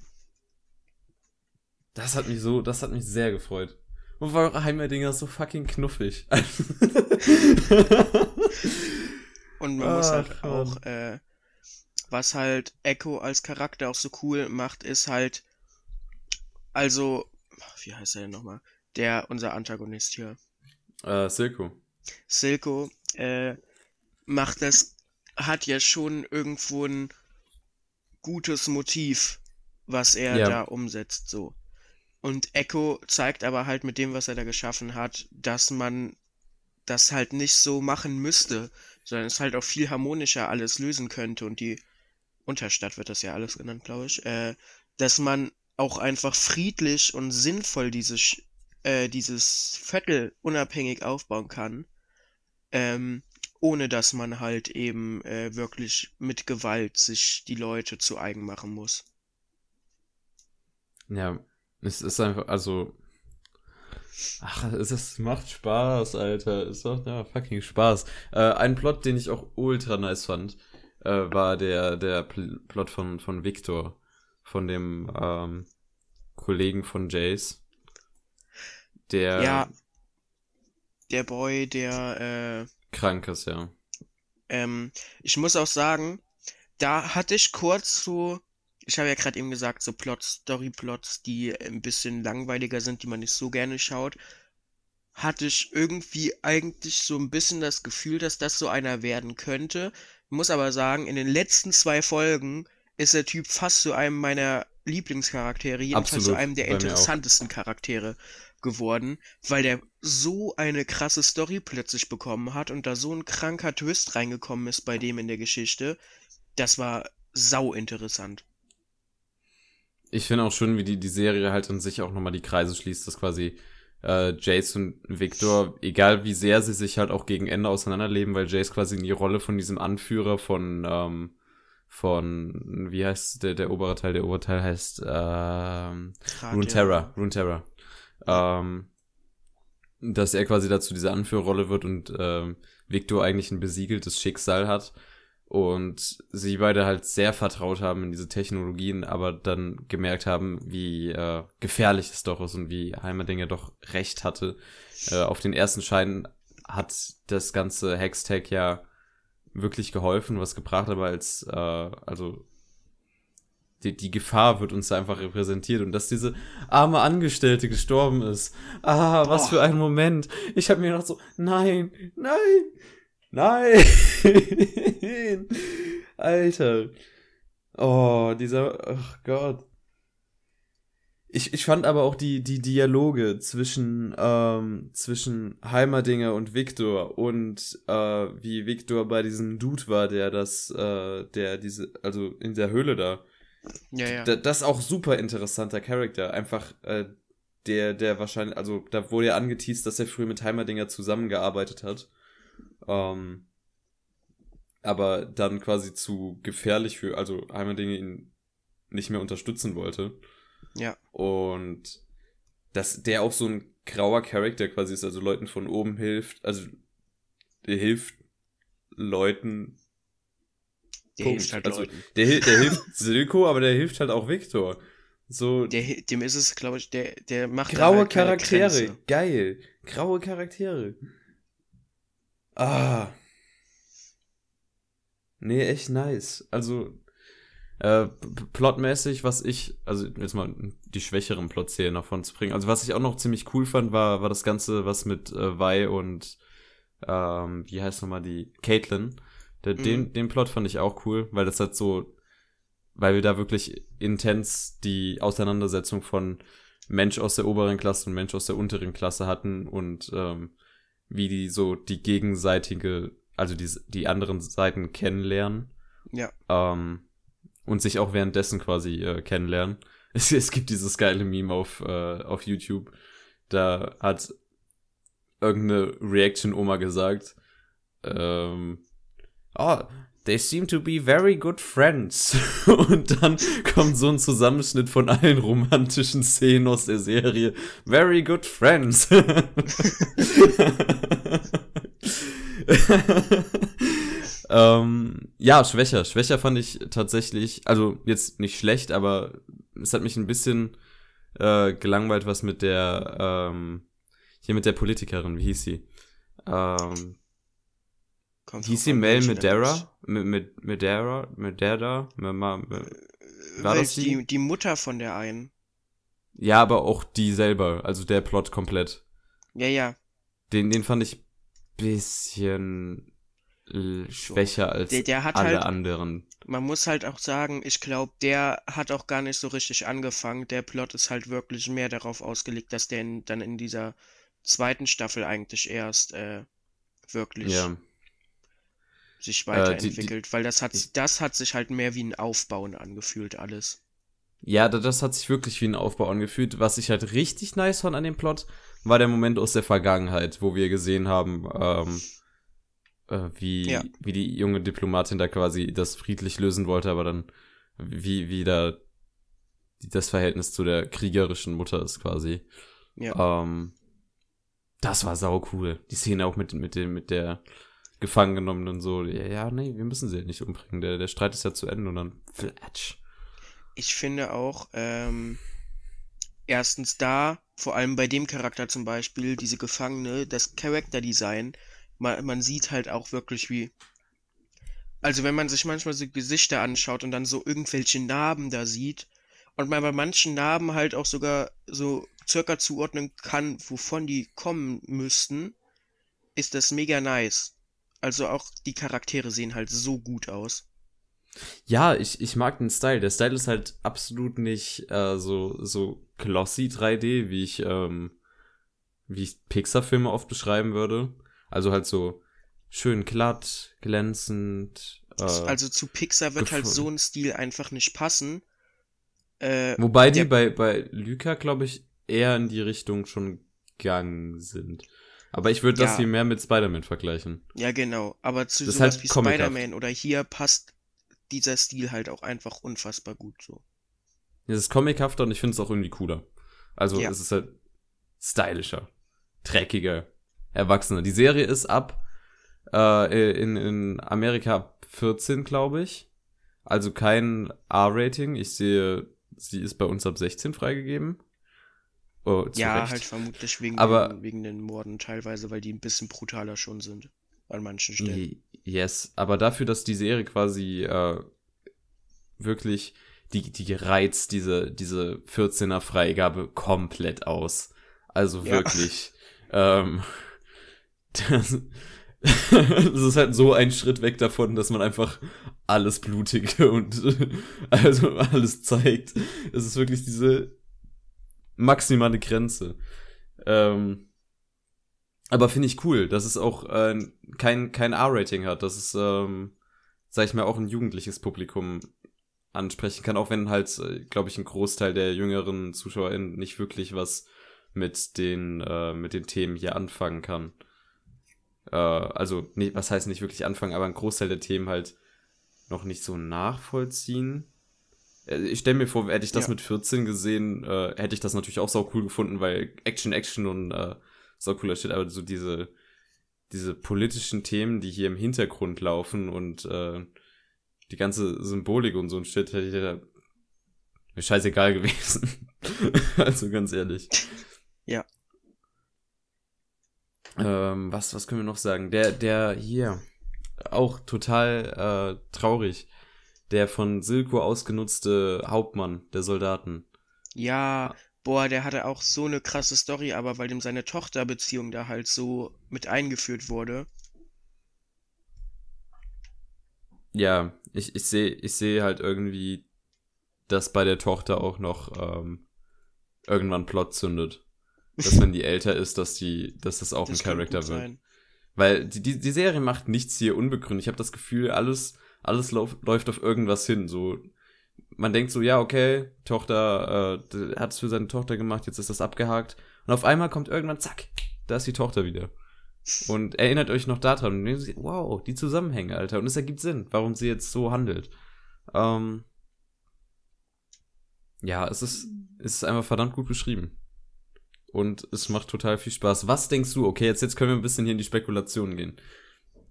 Das hat mich so, das hat mich sehr gefreut. Und war eure Heimerdinger so fucking knuffig. [LAUGHS] Und man muss halt Ach, auch, äh, was halt Echo als Charakter auch so cool macht, ist halt, also, wie heißt er denn nochmal? Der, unser Antagonist hier. äh, Silko. Silko, äh, macht das, hat ja schon irgendwo ein gutes Motiv, was er Ja. da umsetzt, so. Und Echo zeigt aber halt mit dem, was er da geschaffen hat, dass man das halt nicht so machen müsste, sondern es halt auch viel harmonischer alles lösen könnte und die Unterstadt wird das ja alles genannt, glaube ich, äh, dass man auch einfach friedlich und sinnvoll dieses, Sch- äh, dieses Viertel unabhängig aufbauen kann, ähm, ohne dass man halt eben äh, wirklich mit Gewalt sich die Leute zu eigen machen muss. Ja, es ist einfach, also. Ach, es ist, macht Spaß, Alter. Es macht ja fucking Spaß. Äh, ein Plot, den ich auch ultra nice fand, äh, war der, der Pl Plot von, von Victor. Von dem ähm, Kollegen von Jace. Der Ja, der Boy, der äh, krank ist, ja. Ähm, ich muss auch sagen, da hatte ich kurz so, ich habe ja gerade eben gesagt, so Plots, Storyplots, die ein bisschen langweiliger sind, die man nicht so gerne schaut, hatte ich irgendwie eigentlich so ein bisschen das Gefühl, dass das so einer werden könnte. Muss aber sagen, in den letzten zwei Folgen ist der Typ fast zu einem meiner Lieblingscharaktere, jedenfalls zu Absolut, einem der interessantesten Charaktere geworden, weil der so eine krasse Story plötzlich bekommen hat und da so ein kranker Twist reingekommen ist bei dem in der Geschichte. Das war sau interessant. Ich finde auch schön, wie die, die Serie halt an sich auch nochmal die Kreise schließt, dass quasi äh, Jace und Victor, egal wie sehr sie sich halt auch gegen Ende auseinanderleben, weil Jace quasi in die Rolle von diesem Anführer von, ähm, von, wie heißt der, der obere Teil? Der obere Teil heißt, ähm, Runeterra, Runeterra. Ähm, dass er quasi dazu diese Anführerrolle wird und ähm, Victor eigentlich ein besiegeltes Schicksal hat und sie beide halt sehr vertraut haben in diese Technologien, aber dann gemerkt haben, wie äh, gefährlich es doch ist und wie Heimerdinger doch recht hatte. Äh, auf den ersten Schein hat das ganze Hextech ja wirklich geholfen, was gebracht, aber als äh, also die, die Gefahr wird uns einfach repräsentiert und dass diese arme Angestellte gestorben ist. Ah, was Oh. für ein Moment. Ich habe mir gedacht so, nein, nein, nein. [LAUGHS] Alter. Oh, dieser, ach Gott. Ich, ich fand aber auch die, die Dialoge zwischen, ähm, zwischen Heimerdinger und Victor und äh, wie Victor bei diesem Dude war, der das, äh, der diese, also in der Höhle da, Ja, ja. da, das ist auch super interessanter Charakter. Einfach, äh, der, der wahrscheinlich, also da wurde ja angeteased, dass er früher mit Heimerdinger zusammengearbeitet hat. Ähm, aber dann quasi zu gefährlich für, also Heimerdinger ihn nicht mehr unterstützen wollte. Ja. Und dass der auch so ein grauer Charakter quasi ist, also Leuten von oben hilft, also der hilft Leuten. Der Punkt. hilft halt also, Leuten. Der, der hilft [LAUGHS] Silko, aber der hilft halt auch Victor. So Der, dem ist es, glaube ich, der, der macht graue halt Charaktere, Grenze. geil. Graue Charaktere. Ah. Nee, echt nice. Also, Äh, plotmäßig, was ich, also jetzt mal die schwächeren Plot-Szenen davon zu bringen. Also was ich auch noch ziemlich cool fand, war, war das Ganze, was mit äh, Vi und ähm, wie heißt nochmal die Caitlin. Der, Mhm. den, den Plot fand ich auch cool, weil das halt so, weil wir da wirklich intens die Auseinandersetzung von Mensch aus der oberen Klasse und Mensch aus der unteren Klasse hatten und ähm, wie die so die gegenseitige, also die, die anderen Seiten kennenlernen Ja. ähm, und sich auch währenddessen quasi äh, kennenlernen. [LAUGHS] Es, es gibt dieses geile Meme auf, äh, auf YouTube. Da hat irgendeine Reaction-Oma gesagt, ähm, oh, they seem to be very good friends. [LAUGHS] und dann kommt so ein Zusammenschnitt von allen romantischen Szenen aus der Serie. Very good friends. [LAUGHS] ähm, ja, schwächer. Schwächer fand ich tatsächlich, also jetzt nicht schlecht, aber es hat mich ein bisschen äh, gelangweilt, was mit der, ähm, hier mit der Politikerin, wie hieß sie? Ähm, Kommt hieß sie Mel. Medera? Medera? Medera? War das die? die? Mutter von der einen. Ja, aber auch die selber, also der Plot komplett. Ja, ja. Den, den fand ich bisschen schwächer als Der, der hat alle halt, anderen. man muss halt auch sagen, ich glaube, der hat auch gar nicht so richtig angefangen. Der Plot ist halt wirklich mehr darauf ausgelegt, dass der in, dann in dieser zweiten Staffel eigentlich erst äh, wirklich Ja. Sich Äh, die- die- weiterentwickelt, weil das hat, das hat sich halt mehr wie ein Aufbauen angefühlt, alles. Ja, da- das hat sich wirklich wie ein Aufbau angefühlt. Was ich halt richtig nice fand an dem Plot, war der Moment aus der Vergangenheit, wo wir gesehen haben, ähm, äh, wie, Ja. wie die junge Diplomatin da quasi das friedlich lösen wollte, aber dann wie, wie da das Verhältnis zu der kriegerischen Mutter ist quasi. Ja. Ähm, das war sau cool. Die Szene auch mit, mit, dem, mit der gefangen genommenen so, ja, ja, nee, wir müssen sie ja nicht umbringen. Der, der Streit ist ja zu Ende und dann flatsch. Ich finde auch, ähm, erstens da, vor allem bei dem Charakter zum Beispiel, diese Gefangene, das Charakterdesign, man, man sieht halt auch wirklich wie. Also wenn man sich manchmal so Gesichter anschaut und dann so irgendwelche Narben da sieht und man bei manchen Narben halt auch sogar so circa zuordnen kann, wovon die kommen müssten, ist das mega nice. Also auch die Charaktere sehen halt so gut aus. Ja, ich, ich mag den Style. Der Style ist halt absolut nicht äh, so, so glossy 3D, wie ich, ähm, wie ich Pixar-Filme oft beschreiben würde. Also halt so schön glatt, glänzend. Äh, Also zu Pixar wird halt so ein Stil einfach nicht passen. Äh, wobei die bei, bei Lyca, glaube ich, eher in die Richtung schon gegangen sind. Aber ich würde das Ja. hier mehr mit Spider-Man vergleichen. ja, genau. Aber zu Das sowas halt wie. Spider-Man oder hier passt dieser Stil halt auch einfach unfassbar gut so. Es ist comichafter und ich finde es auch irgendwie cooler. Also Ja. es ist halt stylischer, dreckiger, erwachsener. Die Serie ist ab äh, in, in Amerika ab 14, glaube ich. Also kein R-Rating. Ich sehe, sie ist bei uns ab 16 freigegeben. Oh, ja, Recht. halt vermutlich wegen, Aber- den, wegen den Morden teilweise, weil die ein bisschen brutaler schon sind. An manchen Stellen. Yes, aber dafür, dass die Serie quasi äh, wirklich, die, die reizt diese, diese 14er Freigabe komplett aus. Also Ja. wirklich. ähm, [LAUGHS] das, das ist halt so ein Schritt weg davon, dass man einfach alles Blutige und [LAUGHS] also alles zeigt. Es ist wirklich diese maximale Grenze. Ähm, aber finde ich cool, dass es auch äh, kein, kein R-Rating hat, dass es, ähm, sag ich mal, auch ein jugendliches Publikum ansprechen kann, auch wenn halt, äh, glaube ich, ein Großteil der jüngeren ZuschauerInnen nicht wirklich was mit den, äh, mit den Themen hier anfangen kann. Äh, also, nee, was heißt nicht wirklich anfangen, aber ein Großteil der Themen halt noch nicht so nachvollziehen. Äh, Ich stelle mir vor, hätte ich das Ja. mit 14 gesehen, äh, hätte ich das natürlich auch sau cool gefunden, weil Action, Action und äh, sau cooler Shit, aber so diese, diese politischen Themen, die hier im Hintergrund laufen und äh, die ganze Symbolik und so ein Shit, hätte ich da mir scheißegal gewesen. [LAUGHS] also ganz ehrlich. Ja. Ähm, was, was können wir noch sagen? Der, der hier, auch total äh, traurig. Der von Silko ausgenutzte Hauptmann der Soldaten. Ja, boah, der hatte auch so eine krasse Story, aber weil ihm seine Tochterbeziehung da halt so mit eingeführt wurde. Ja, ich, ich sehe ich seh halt irgendwie, dass bei der Tochter auch noch ähm, irgendwann Plot zündet. Dass wenn die [LAUGHS] älter ist, dass die, dass das auch Das ein Charakter wird. sein. Weil die, die, die Serie macht nichts hier unbegründet. Ich habe das Gefühl, alles, alles läuft auf irgendwas hin. So, man denkt so, ja, okay, Tochter, äh, hat es für seine Tochter gemacht, jetzt ist das abgehakt. Und auf einmal kommt irgendwann, zack, da ist die Tochter wieder. Und erinnert euch noch daran. Und wow, die Zusammenhänge, Alter. Und es ergibt Sinn, warum sie jetzt so handelt. Ähm, ja, es ist, es ist einfach verdammt gut beschrieben. Und es macht total viel Spaß. Was denkst du? Okay, jetzt, jetzt können wir ein bisschen hier in die Spekulationen gehen.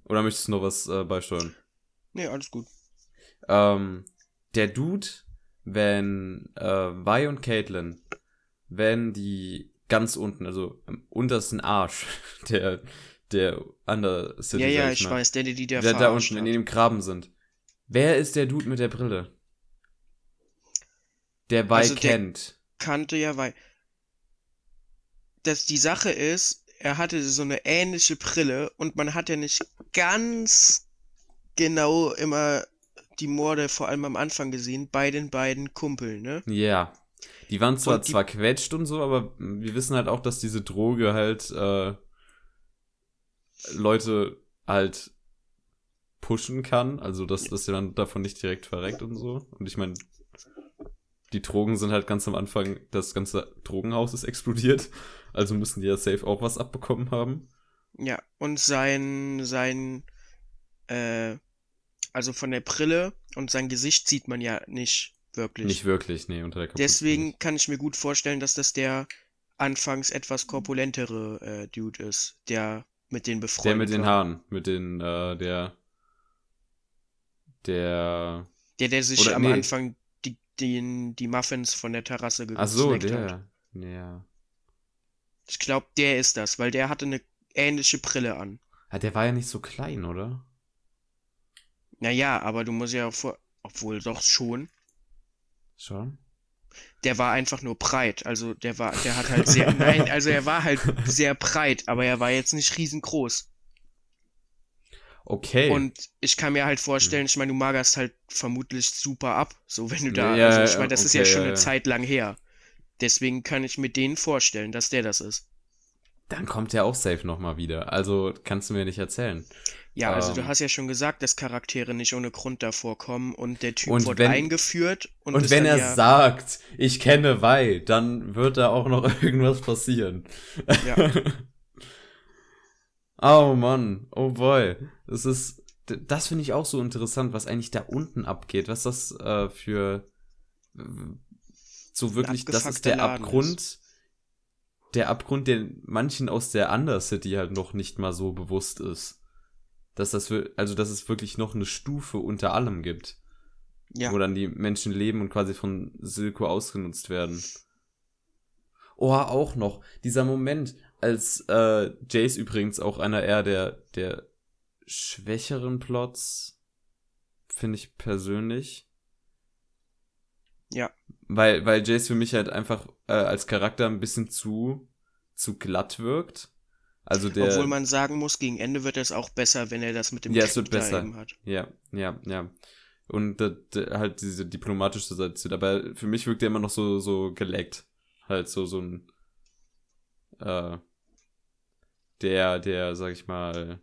Oder möchtest du noch was äh, beisteuern? Nee, alles gut. Ähm, der Dude, wenn äh, Vi und Caitlin, wenn die ganz unten, also am untersten Arsch [LAUGHS] der, der Undercity, ja, ja, ich mal, weiß, der, der die da der da unten in hat. dem Graben sind. Wer ist der Dude mit der Brille? Der Vi Also der- kennt. kannte ja, weil dass die Sache ist, er hatte so eine ähnliche Brille und man hat ja nicht ganz genau immer die Morde vor allem am Anfang gesehen bei den beiden Kumpeln, ne? Ja. Die waren zwar die- zwar quetscht und so, aber wir wissen halt auch, dass diese Droge halt äh, Leute halt pushen kann, also dass, dass ihr dann davon nicht direkt verreckt und so. Und ich meine, die Drogen sind halt ganz am Anfang, das ganze Drogenhaus ist explodiert, also müssen die ja safe auch was abbekommen haben. Ja, und sein, sein, äh, also von der Brille und sein Gesicht sieht man ja nicht wirklich. Nicht wirklich, nee, unter der Kapuze Deswegen nicht. kann ich mir gut vorstellen, dass das der anfangs etwas korpulentere äh, Dude ist, der mit den Der befreundet mit den. Haaren, mit den, äh, der, der, Der, der sich Oder am nee. Anfang die, den, die Muffins von der Terrasse ge ach so, gesnackt hat. der, ja. Ich glaube, der ist das, weil der hatte eine ähnliche Brille an. Ja, der war ja nicht so klein, oder? Naja, aber du musst ja auch vor... Obwohl, doch schon. Schon? Der war einfach nur breit. Also der war, der hat halt sehr... nein, also er war halt sehr breit, aber er war jetzt nicht riesengroß. Okay. Und ich kann mir halt vorstellen, ich meine, du magerst halt vermutlich super ab. So, wenn du da, Ja, also ich ja, meine, das ist ja okay, schon ja, eine ja. Zeit lang her. Deswegen kann ich mir den vorstellen, dass der das ist. dann kommt er auch safe nochmal wieder. Also kannst du mir nicht erzählen. Ja, also du Ähm. hast ja schon gesagt, dass Charaktere nicht ohne Grund davor kommen und der Typ Und wurde wenn- eingeführt und, Und, ist wenn er ja, sagt, ich kenne Wei, dann wird da auch noch [LAUGHS] irgendwas passieren. ja, [LAUGHS] Oh Mann, oh boy. Das ist, das finde ich auch so interessant, was eigentlich da unten abgeht. Was das äh, für so wirklich, das ist der Laden Abgrund, der Abgrund, der manchen aus der Undercity halt noch nicht mal so bewusst ist. Dass das, also dass es wirklich noch eine Stufe unter allem gibt, ja, wo dann die Menschen leben und quasi von Silko ausgenutzt werden. Oh, auch noch dieser Moment, als äh, Jace übrigens auch einer eher der, der schwächeren Plots, finde ich persönlich. ja, Weil, weil Jace für mich halt einfach äh, als Charakter ein bisschen zu, zu glatt wirkt. Also der. obwohl man sagen muss, gegen Ende wird es auch besser, wenn er das mit dem Ja, es wird besser. hat. Ja, ja, ja. Und da, da, halt diese diplomatische Seite. Aber für mich wirkt er immer noch so, so geleckt. Halt so, so ein, äh, der, der, sag ich mal,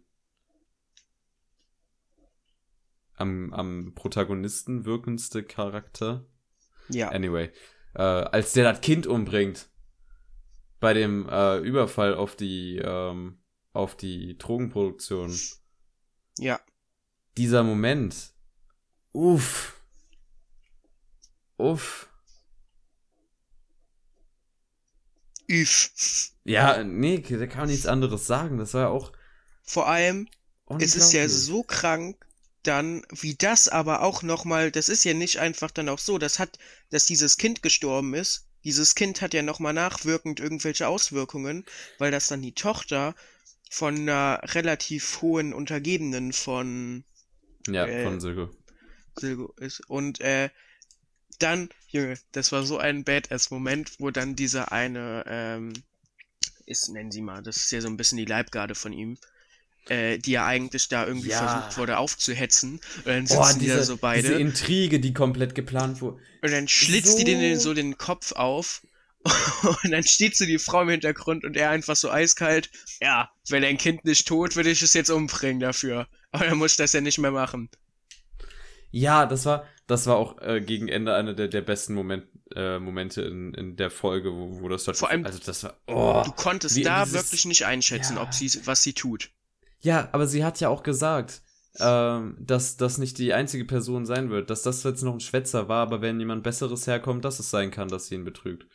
am, am Protagonisten wirkendste Charakter. Ja, Anyway, äh, als der das Kind umbringt bei dem äh, Überfall auf die, ähm, auf die Drogenproduktion ja, dieser Moment. Uff. Uff. üf. Ja, nee, da kann man nichts anderes sagen. Das war ja auch. Vor allem, es ist ja so krank, dann, wie das aber auch nochmal, das ist ja nicht einfach dann auch so, das hat, dass dieses Kind gestorben ist, dieses Kind hat ja nochmal nachwirkend irgendwelche Auswirkungen, weil das dann die Tochter von einer relativ hohen Untergebenen von, Ja, äh, von Silko. Silgo ist. Und äh, dann, Junge, das war so ein Badass-Moment, wo dann dieser eine, ähm, ist, nennen sie mal, das ist ja so ein bisschen die Leibgarde von ihm, äh, die ja eigentlich da irgendwie Ja. versucht wurde aufzuhetzen. Und dann sitzen Boah, die diese, da so beide. diese Intrige, die komplett geplant wurde. Und dann schlitzt die So. den so den Kopf auf. [LAUGHS] Und dann steht so die Frau im Hintergrund und er einfach so eiskalt. Ja, wenn dein Kind nicht tot, würde ich es jetzt umbringen dafür. Aber dann muss ich das ja nicht mehr machen. Ja, das war, das war auch äh, gegen Ende einer der, der besten Moment, äh, Momente in, in der Folge, wo, wo das halt. Vor allem- also das war. Oh. Du konntest da dieses- wirklich nicht einschätzen, Ja. ob sie, was sie tut. Ja, aber sie hat ja auch gesagt, ähm, dass das nicht die einzige Person sein wird, dass das jetzt noch ein Schwätzer war, aber wenn jemand Besseres herkommt, dass es sein kann, dass sie ihn betrügt.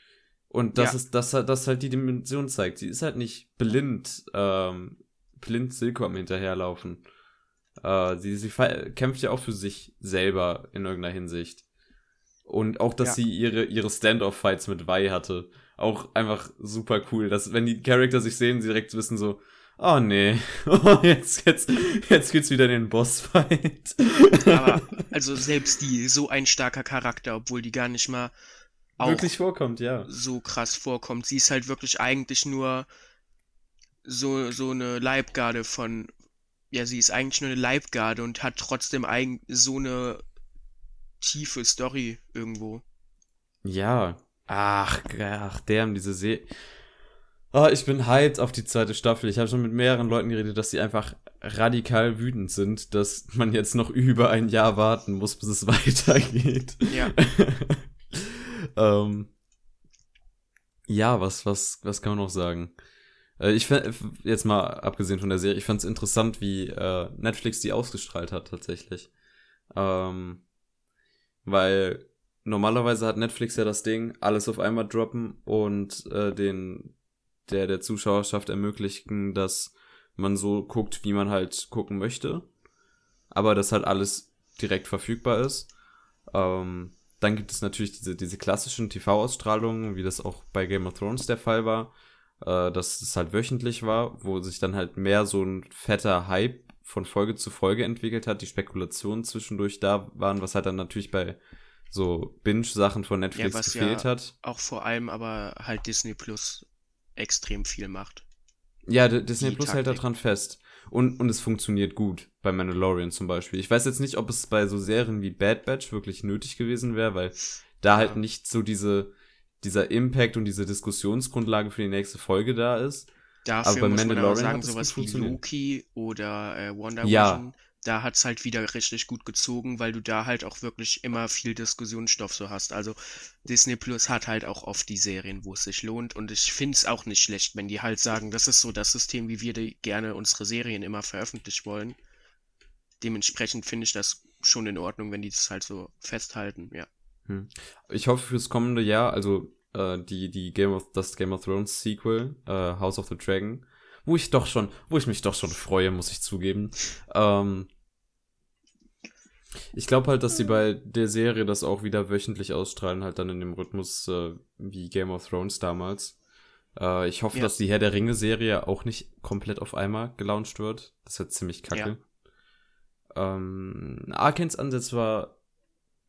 Und das Ja. ist, dass das halt die Dimension zeigt. Sie ist halt nicht blind, ähm, blind Silko am hinterherlaufen. Äh, sie sie kämpft ja auch für sich selber in irgendeiner Hinsicht. Und auch, dass Ja. sie ihre, ihre Stand-off-Fights mit Wei hatte. Auch einfach super cool. Dass, wenn die Charakter sich sehen, sie direkt wissen so, oh nee, [LAUGHS] oh, jetzt, jetzt, jetzt geht's wieder in den Bossfight. Aber, [LAUGHS] also selbst die, so ein starker Charakter, obwohl die gar nicht mal Wirklich vorkommt, ja. so krass vorkommt. Sie ist halt wirklich eigentlich nur so, so eine Leibgarde von, ja, sie ist eigentlich nur eine Leibgarde und hat trotzdem eigen, so eine tiefe Story irgendwo. Ja. Ach, ach, damn, diese Serie. Ah, ich bin hyped auf die zweite Staffel. Ich habe schon mit mehreren Leuten geredet, dass sie einfach radikal wütend sind, dass man jetzt noch [LAUGHS] über ein Jahr warten muss, bis es [LAUGHS] weitergeht. Ja. [LAUGHS] ähm, ja, was, was, was kann man noch sagen? Äh, Ich fand, jetzt mal abgesehen von der Serie, ich fand es interessant, wie äh, Netflix die ausgestrahlt hat, tatsächlich. Ähm, weil normalerweise hat Netflix ja das Ding, alles auf einmal droppen und äh, den, der, der Zuschauerschaft ermöglichen, dass man so guckt, wie man halt gucken möchte. Aber das halt alles direkt verfügbar ist. Ähm, dann gibt es natürlich diese, diese klassischen TV-Ausstrahlungen, wie das auch bei Game of Thrones der Fall war, äh, dass es halt wöchentlich war, wo sich dann halt mehr so ein fetter Hype von Folge zu Folge entwickelt hat, die Spekulationen zwischendurch da waren, was halt dann natürlich bei so Binge-Sachen von Netflix was gefehlt ja- hat. Auch vor allem aber halt Disney Plus extrem viel macht. Ja, D- Disney die Plus hält Taktik. daran fest. Und, und es funktioniert gut. Bei Mandalorian zum Beispiel. Ich weiß jetzt nicht, ob es bei so Serien wie Bad Batch wirklich nötig gewesen wäre, weil da Ja. halt nicht so diese, dieser Impact und diese Diskussionsgrundlage für die nächste Folge da ist. Dafür bei muss man aber sagen, sowas wie. Loki oder äh, Wonder Ja. Da hat's halt wieder richtig gut gezogen, weil du da halt auch wirklich immer viel Diskussionsstoff so hast. Also Disney Plus hat halt auch oft die Serien, wo es sich lohnt und ich find's auch nicht schlecht, wenn die halt sagen, das ist so das System, wie wir gerne unsere Serien immer veröffentlicht wollen. Dementsprechend finde ich das schon in Ordnung, wenn die das halt so festhalten, ja. Hm. Ich hoffe fürs kommende Jahr, also äh, die, die Game of, das Game of Thrones Sequel, äh, House of the Dragon, wo ich doch schon, wo ich mich doch schon freue, muss ich zugeben. Ähm, ich glaube halt, dass sie bei der Serie das auch wieder wöchentlich ausstrahlen, halt dann in dem Rhythmus äh, wie Game of Thrones damals. Äh, ich hoffe, Ja. dass die Herr der Ringe-Serie auch nicht komplett auf einmal gelauncht wird. Das wird ziemlich kacke. Ähm, Arkans Ansatz war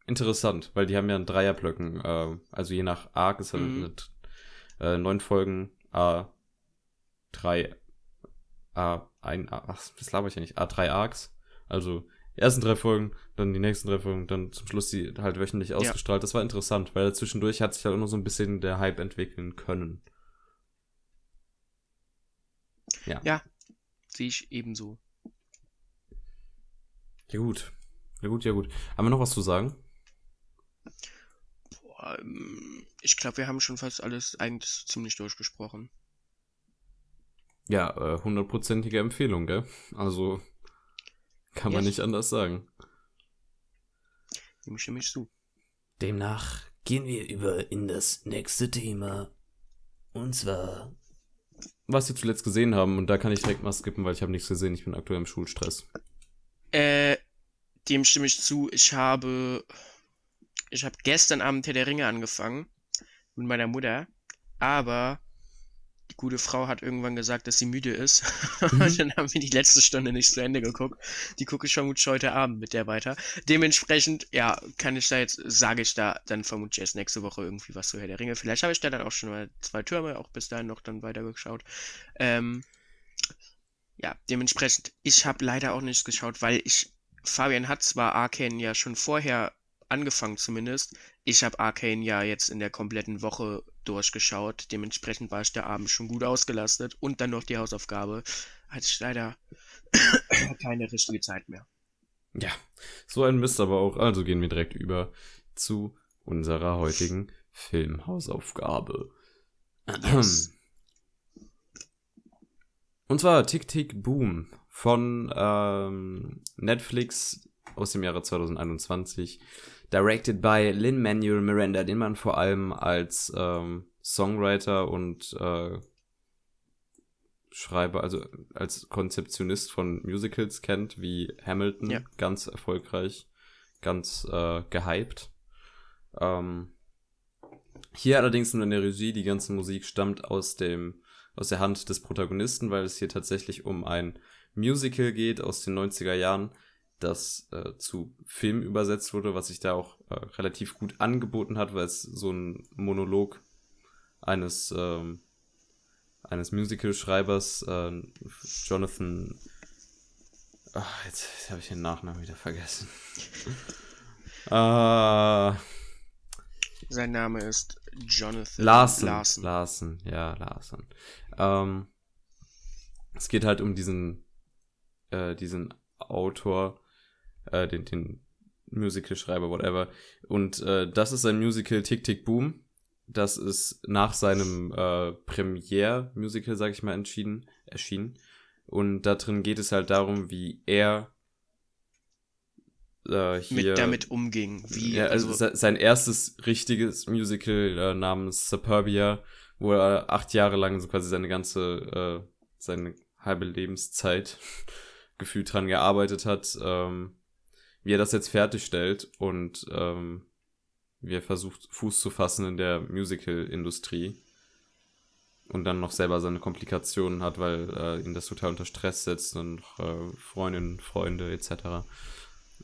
interessant, weil die haben ja einen Dreierblöcken, äh, also je nach Arc ist halt Mhm. mit äh, neun Folgen A drei A ein A, ach, was laber ich ja nicht, A drei Arcs, also die ersten drei Folgen, dann die nächsten drei Folgen, dann zum Schluss die halt wöchentlich ausgestrahlt. Das war interessant, weil zwischendurch hat sich halt noch so ein bisschen der Hype entwickeln können. Sehe ich ebenso. Ja gut, ja gut, ja gut. Haben wir noch was zu sagen? Boah, ähm, ich glaube, wir haben schon fast alles eigentlich ziemlich durchgesprochen. Ja, äh, hundertprozentige Empfehlung, gell? Also kann man Yes. nicht anders sagen. Dem stimme ich zu. Demnach gehen wir über in das nächste Thema. Und zwar Was wir zuletzt gesehen haben, und da kann ich direkt mal skippen, weil ich habe nichts gesehen, ich bin aktuell im Schulstress. Äh, dem stimme ich zu. Ich habe, ich habe gestern Abend Herr der Ringe angefangen mit meiner Mutter, aber die gute Frau hat irgendwann gesagt, dass sie müde ist. [LAUGHS] Mhm. Und dann haben wir die letzte Stunde nicht zu Ende geguckt. Die gucke ich vermutlich heute Abend mit der weiter. Dementsprechend, ja, kann ich da jetzt, sage ich da dann vermutlich erst nächste Woche irgendwie was zu Herr der Ringe. Vielleicht habe ich da dann auch schon mal zwei Türme, auch bis dahin noch dann weitergeschaut. Ähm, ja, dementsprechend, ich habe leider auch nichts geschaut, weil ich, Fabian hat zwar Arcane ja schon vorher angefangen zumindest. Ich habe Arcane ja jetzt in der kompletten Woche durchgeschaut. Dementsprechend war ich der Abend schon gut ausgelastet. Und dann noch die Hausaufgabe. Hatte ich leider [COUGHS] keine richtige Zeit mehr. Ja, so ein Mist aber auch. Also gehen wir direkt über zu unserer heutigen Filmhausaufgabe. Yes. [CLEARS THROAT] Und zwar Tick Tick Boom von ähm, Netflix aus dem Jahre 2021. Directed by Lin-Manuel Miranda, den man vor allem als ähm, Songwriter und äh, Schreiber, also als Konzeptionist von Musicals kennt, wie Hamilton, Ja. ganz erfolgreich, ganz äh, gehypt. Ähm, hier allerdings nur in der Regie, die ganze Musik stammt aus dem, aus der Hand des Protagonisten, weil es hier tatsächlich um ein Musical geht aus den 90er Jahren, das äh, zu Film übersetzt wurde, was sich da auch äh, relativ gut angeboten hat, weil es so ein Monolog eines, ähm, eines Musical-Schreibers, äh, Jonathan, ach, jetzt, jetzt habe ich den Nachnamen wieder vergessen. [LAUGHS] äh, Sein Name ist Jonathan Larsen. Larsen. Larsen, ja, Larsen. Ähm, es geht halt um diesen, äh, diesen Autor, äh, den, den Musical-Schreiber, whatever. Und äh, das ist ein Musical Tick Tick Boom. Das ist nach seinem äh, Premiere-Musical, sag ich mal, entschieden, erschienen. Und da drin geht es halt darum, wie er äh, hier mit damit umging. Wie, ja, also, se- sein erstes richtiges Musical äh, namens Superbia, wo er acht Jahre lang so quasi seine ganze, äh, seine halbe Lebenszeit [LAUGHS] gefühlt dran gearbeitet hat, ähm, wie er das jetzt fertigstellt und ähm, wie er versucht, Fuß zu fassen in der Musical-Industrie und dann noch selber seine Komplikationen hat, weil äh, ihn das total unter Stress setzt und äh, Freundinnen, Freunde etc.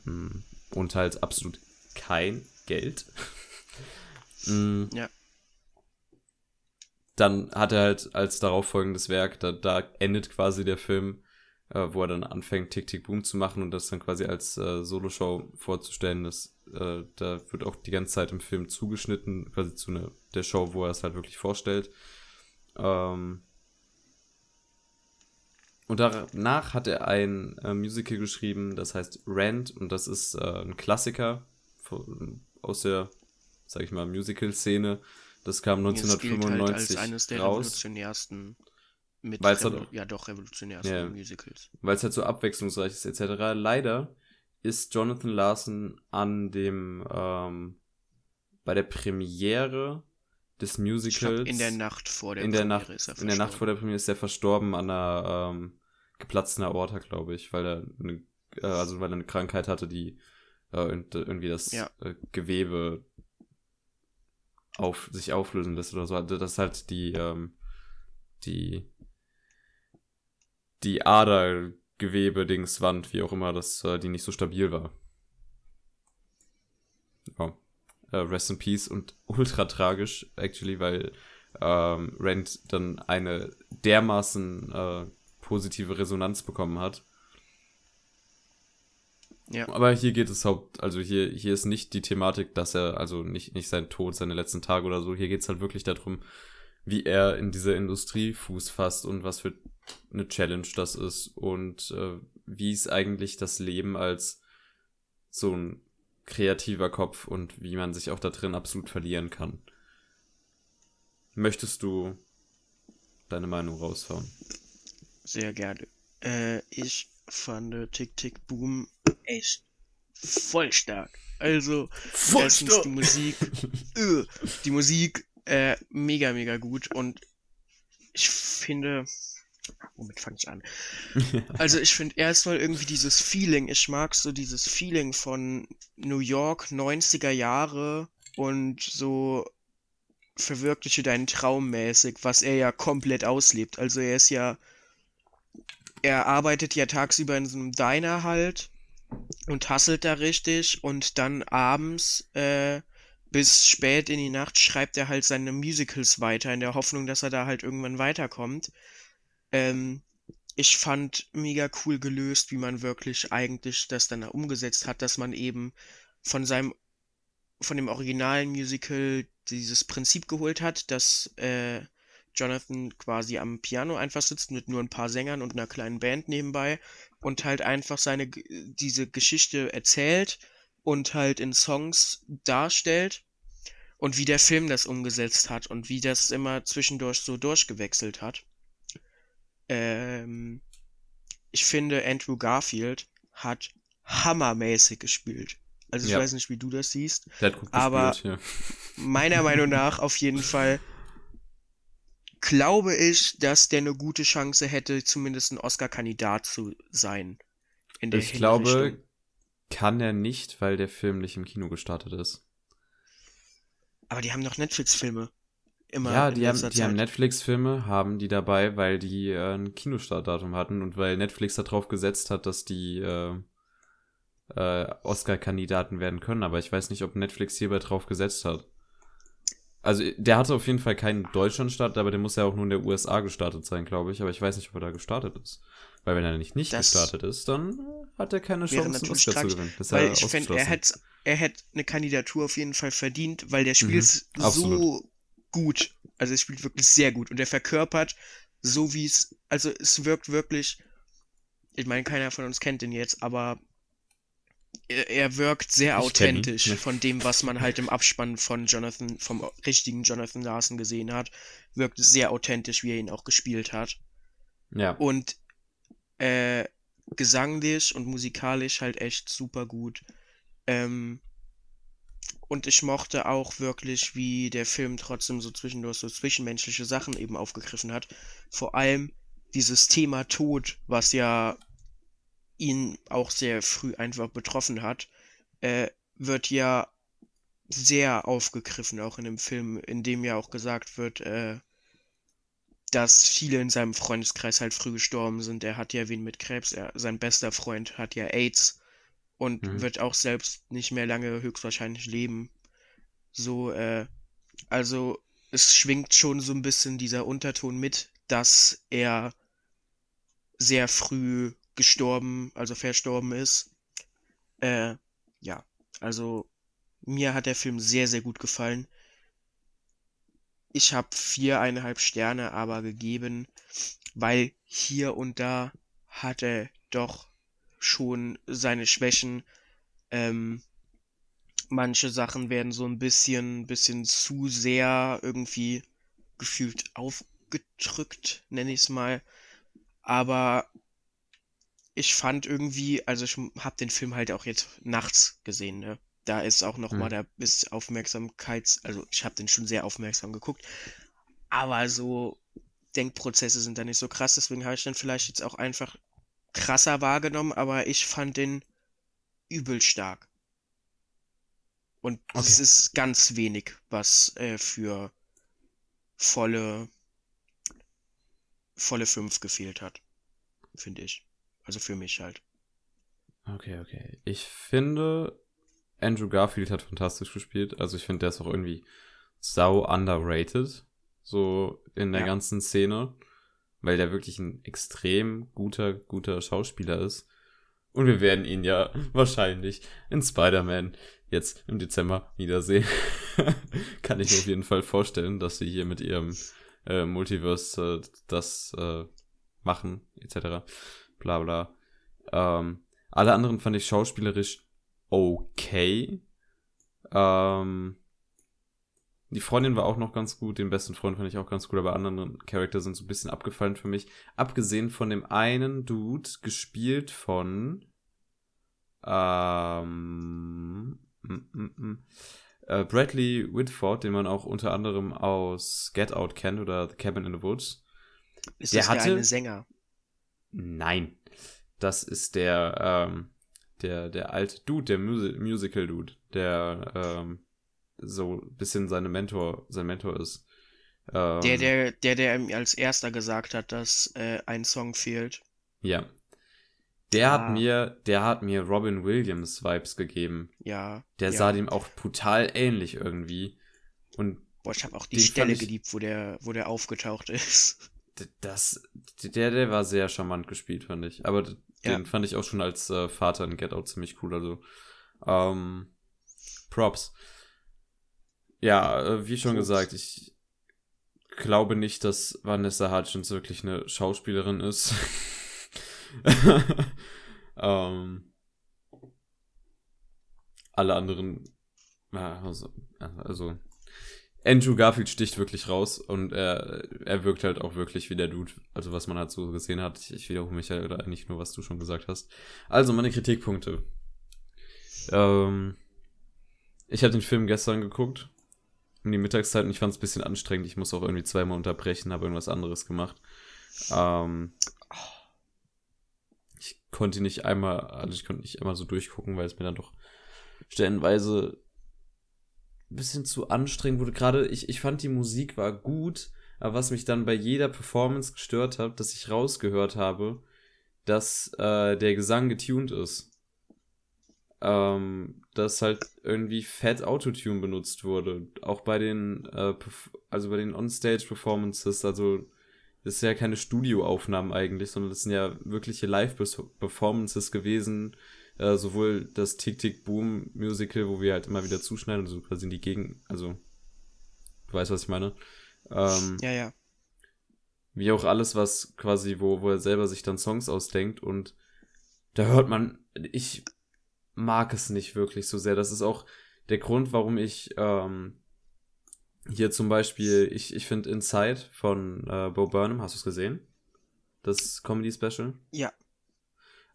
Mm, Und halt absolut kein Geld. [LAUGHS] Mm, Ja. Dann hat er halt als darauffolgendes Werk, da, da endet quasi der Film, äh, wo er dann anfängt, Tick Tick Boom zu machen und das dann quasi als äh, Soloshow vorzustellen. Das, äh, da wird auch die ganze Zeit im Film zugeschnitten, quasi zu ne, der Show, wo er es halt wirklich vorstellt. Ähm, und danach hat er ein äh, Musical geschrieben, das heißt Rent und das ist äh, ein Klassiker von, aus der, sag ich mal, Musical-Szene. Das kam es gilt halt 1995 als eines der raus, revolutionärsten mit Weil's halt Revol- auch- ja doch revolutionärsten Ja. Musicals. weil es halt so abwechslungsreich ist etc. Leider ist Jonathan Larson an dem ähm, bei der Premiere des Musicals glaube, in der Nacht vor der in der Premiere Nacht, ist er in der Nacht vor verstorben. der Premiere ist er verstorben an einer ähm, geplatzten Aorta, glaube ich, weil er eine, äh, also weil er eine Krankheit hatte, die äh, irgend- irgendwie das Ja. äh, Gewebe auf sich auflösen lässt oder so. Also das ist halt die ähm, die die Adergewebe-Dingswand, wie auch immer, dass äh, die nicht so stabil war. Ja. Äh, rest in Peace und [LAUGHS] ultra tragisch, actually, weil ähm, Rent dann eine dermaßen äh, positive Resonanz bekommen hat. Ja. Aber hier geht es haupt, also hier, hier ist nicht die Thematik, dass er, also nicht, nicht sein Tod, seine letzten Tage oder so, hier geht es halt wirklich darum, wie er in dieser Industrie Fuß fasst und was für eine Challenge das ist und äh, wie es eigentlich das Leben als so ein kreativer Kopf und wie man sich auch da drin absolut verlieren kann. Möchtest du deine Meinung raushauen? Sehr gerne. Äh, ich fand Tick Tick Boom echt voll stark. Also, erstens die Musik, [LAUGHS] äh, die Musik, äh, mega, mega gut und ich finde, womit fange ich an? [LAUGHS] Also ich finde erstmal irgendwie dieses Feeling, ich mag so dieses Feeling von New York 90er Jahre und so verwirkliche deinen Traum mäßig, was er ja komplett auslebt. Also er ist ja, er arbeitet ja tagsüber in so einem Diner halt und hasselt da richtig und dann abends äh, bis spät in die Nacht schreibt er halt seine Musicals weiter in der Hoffnung, dass er da halt irgendwann weiterkommt. Ähm, ich fand mega cool gelöst, wie man wirklich eigentlich das dann umgesetzt hat, dass man eben von seinem, von dem originalen Musical dieses Prinzip geholt hat, dass äh, Jonathan quasi am Piano einfach sitzt mit nur ein paar Sängern und einer kleinen Band nebenbei und halt einfach seine diese Geschichte erzählt und halt in Songs darstellt und wie der Film das umgesetzt hat und wie das immer zwischendurch so durchgewechselt hat. Ähm, ich finde, Andrew Garfield hat hammermäßig gespielt. Also ich Ja. weiß nicht, wie du das siehst, Der hat gut Aber- gespielt, ja. meiner Meinung [LAUGHS] nach auf jeden Fall glaube ich, dass der eine gute Chance hätte, zumindest ein Oscar-Kandidat zu sein. In der Ich glaube, kann er nicht, weil der Film nicht im Kino gestartet ist. Aber die haben doch Netflix-Filme. Immer ja, die haben, die haben. Netflix-Filme, haben die dabei, weil die äh, ein Kinostartdatum hatten und weil Netflix darauf gesetzt hat, dass die äh, äh, Oscar-Kandidaten werden können. Aber ich weiß nicht, ob Netflix hierbei drauf gesetzt hat. Also, der hatte auf jeden Fall keinen Deutschlandstart, aber der muss ja auch nur in der USA gestartet sein, glaube ich. Aber ich weiß nicht, ob er da gestartet ist. Weil wenn er nicht, nicht Das gestartet ist, dann hat er keine Chance, einen Oscar zu gewinnen. Das Weil ich finde, er hätte er eine Kandidatur auf jeden Fall verdient, weil der spielt Mhm, so. Gut. Also er spielt wirklich sehr gut und er verkörpert so wie es, also es wirkt wirklich, ich meine, keiner von uns kennt ihn jetzt, aber er, er wirkt sehr Ich kenn ihn, authentisch ne. von dem, was man halt im Abspann von Jonathan, vom richtigen Jonathan Larson gesehen hat. Wirkt sehr authentisch, wie er ihn auch gespielt hat. Ja. Und äh, gesanglich und musikalisch halt echt super gut. Ähm, und ich mochte auch wirklich, wie der Film trotzdem so zwischendurch so zwischenmenschliche Sachen eben aufgegriffen hat. Vor allem dieses Thema Tod, was ja ihn auch sehr früh einfach betroffen hat, äh, wird ja sehr aufgegriffen, auch in dem Film, in dem ja auch gesagt wird, äh, dass viele in seinem Freundeskreis halt früh gestorben sind. Er hat ja wen mit Krebs, er, sein bester Freund hat ja AIDS und Mhm. wird auch selbst nicht mehr lange höchstwahrscheinlich leben. So, äh, also es schwingt schon so ein bisschen dieser Unterton mit, dass er sehr früh gestorben, also verstorben ist. Äh, ja, also mir hat der Film sehr, sehr gut gefallen. Ich habe viereinhalb Sterne aber gegeben, weil hier und da hat er doch schon seine Schwächen. Ähm, manche Sachen werden so ein bisschen, bisschen zu sehr irgendwie gefühlt aufgedrückt, nenne ich es mal. Aber ich fand irgendwie, also ich habe den Film halt auch jetzt nachts gesehen, ne? Da ist auch noch mal, Mhm. da ist Aufmerksamkeits, also ich habe den schon sehr aufmerksam geguckt, aber so Denkprozesse sind da nicht so krass, deswegen habe ich den vielleicht jetzt auch einfach krasser wahrgenommen, aber ich fand den übel stark. Und es Okay. ist ganz wenig, was äh, für volle volle 5 gefehlt hat, finde ich. Also für mich halt. Okay, okay. Ich finde, Andrew Garfield hat fantastisch gespielt. Also ich finde, der ist auch irgendwie sau underrated. So in der Ja. ganzen Szene. Weil der wirklich ein extrem guter, guter Schauspieler ist. Und wir werden ihn ja wahrscheinlich in Spider-Man jetzt im Dezember wiedersehen. [LAUGHS] Kann ich mir auf jeden Fall vorstellen, dass sie hier mit ihrem äh, Multiverse äh, das äh, machen, etc. Bla bla. Ähm, alle anderen fand ich schauspielerisch okay. Ähm, die Freundin war auch noch ganz gut, den besten Freund fand ich auch ganz gut, aber andere Charakter sind so ein bisschen abgefallen für mich. Abgesehen von dem einen Dude, gespielt von ähm, mm, mm, mm, äh, Bradley Whitford, den man auch unter anderem aus Get Out kennt oder The Cabin in the Woods. Ist Der das der hatte- eine Sänger? Nein. Das ist der, ähm, der, der alte Dude, der Musi Musical-Dude, der, ähm, so ein bisschen seine Mentor, sein Mentor ist. Ähm, Der, der, der, der ihm als erster gesagt hat, dass äh, ein Song fehlt. Ja. Der hat Ah. mir, der hat mir Robin Williams Vibes gegeben. Ja. Der ja. sah dem auch brutal ähnlich irgendwie. Und Boah, ich habe auch die Stelle ich- geliebt, wo der, wo der aufgetaucht [LAUGHS] ist. das, der, der war sehr charmant gespielt, fand ich. Aber Ja. den fand ich auch schon als äh, Vater in Get Out ziemlich cool. Also, ähm, Props. Ja, äh, wie schon gesagt, ich glaube nicht, dass Vanessa Hudgens wirklich eine Schauspielerin ist. [LAUGHS] ähm, alle anderen, also, also Andrew Garfield sticht wirklich raus und er, er wirkt halt auch wirklich wie der Dude, also was man halt so gesehen hat. Ich, ich wiederhole mich ja eigentlich nur, was du schon gesagt hast. Also meine Kritikpunkte. Ähm, ich habe den Film gestern geguckt, um die Mittagszeit und ich fand es ein bisschen anstrengend. Ich muss auch irgendwie zweimal unterbrechen, habe irgendwas anderes gemacht. Ähm, ich konnte nicht einmal, also ich konnte nicht einmal so durchgucken, weil es mir dann doch stellenweise ein bisschen zu anstrengend wurde. Gerade ich, ich fand die Musik war gut, aber was mich dann bei jeder Performance gestört hat, dass ich rausgehört habe, dass äh, der Gesang getuned ist. Ähm, dass halt irgendwie fett Autotune benutzt wurde. Auch bei den, äh, also bei den On-Stage-Performances, also das ist ja keine Studioaufnahmen eigentlich, sondern das sind ja wirkliche Live-Performances gewesen. Äh, sowohl das Tick-Tick-Boom-Musical, wo wir halt immer wieder zuschneiden, also quasi in die Gegend, also du weißt, was ich meine. Ähm, Ja, ja. wie auch alles, was quasi, wo, wo er selber sich dann Songs ausdenkt und da hört man, ich mag es nicht wirklich so sehr. Das ist auch der Grund, warum ich ähm, hier zum Beispiel, ich, ich finde Inside von äh, Bo Burnham, hast du es gesehen? Das Comedy-Special? Ja.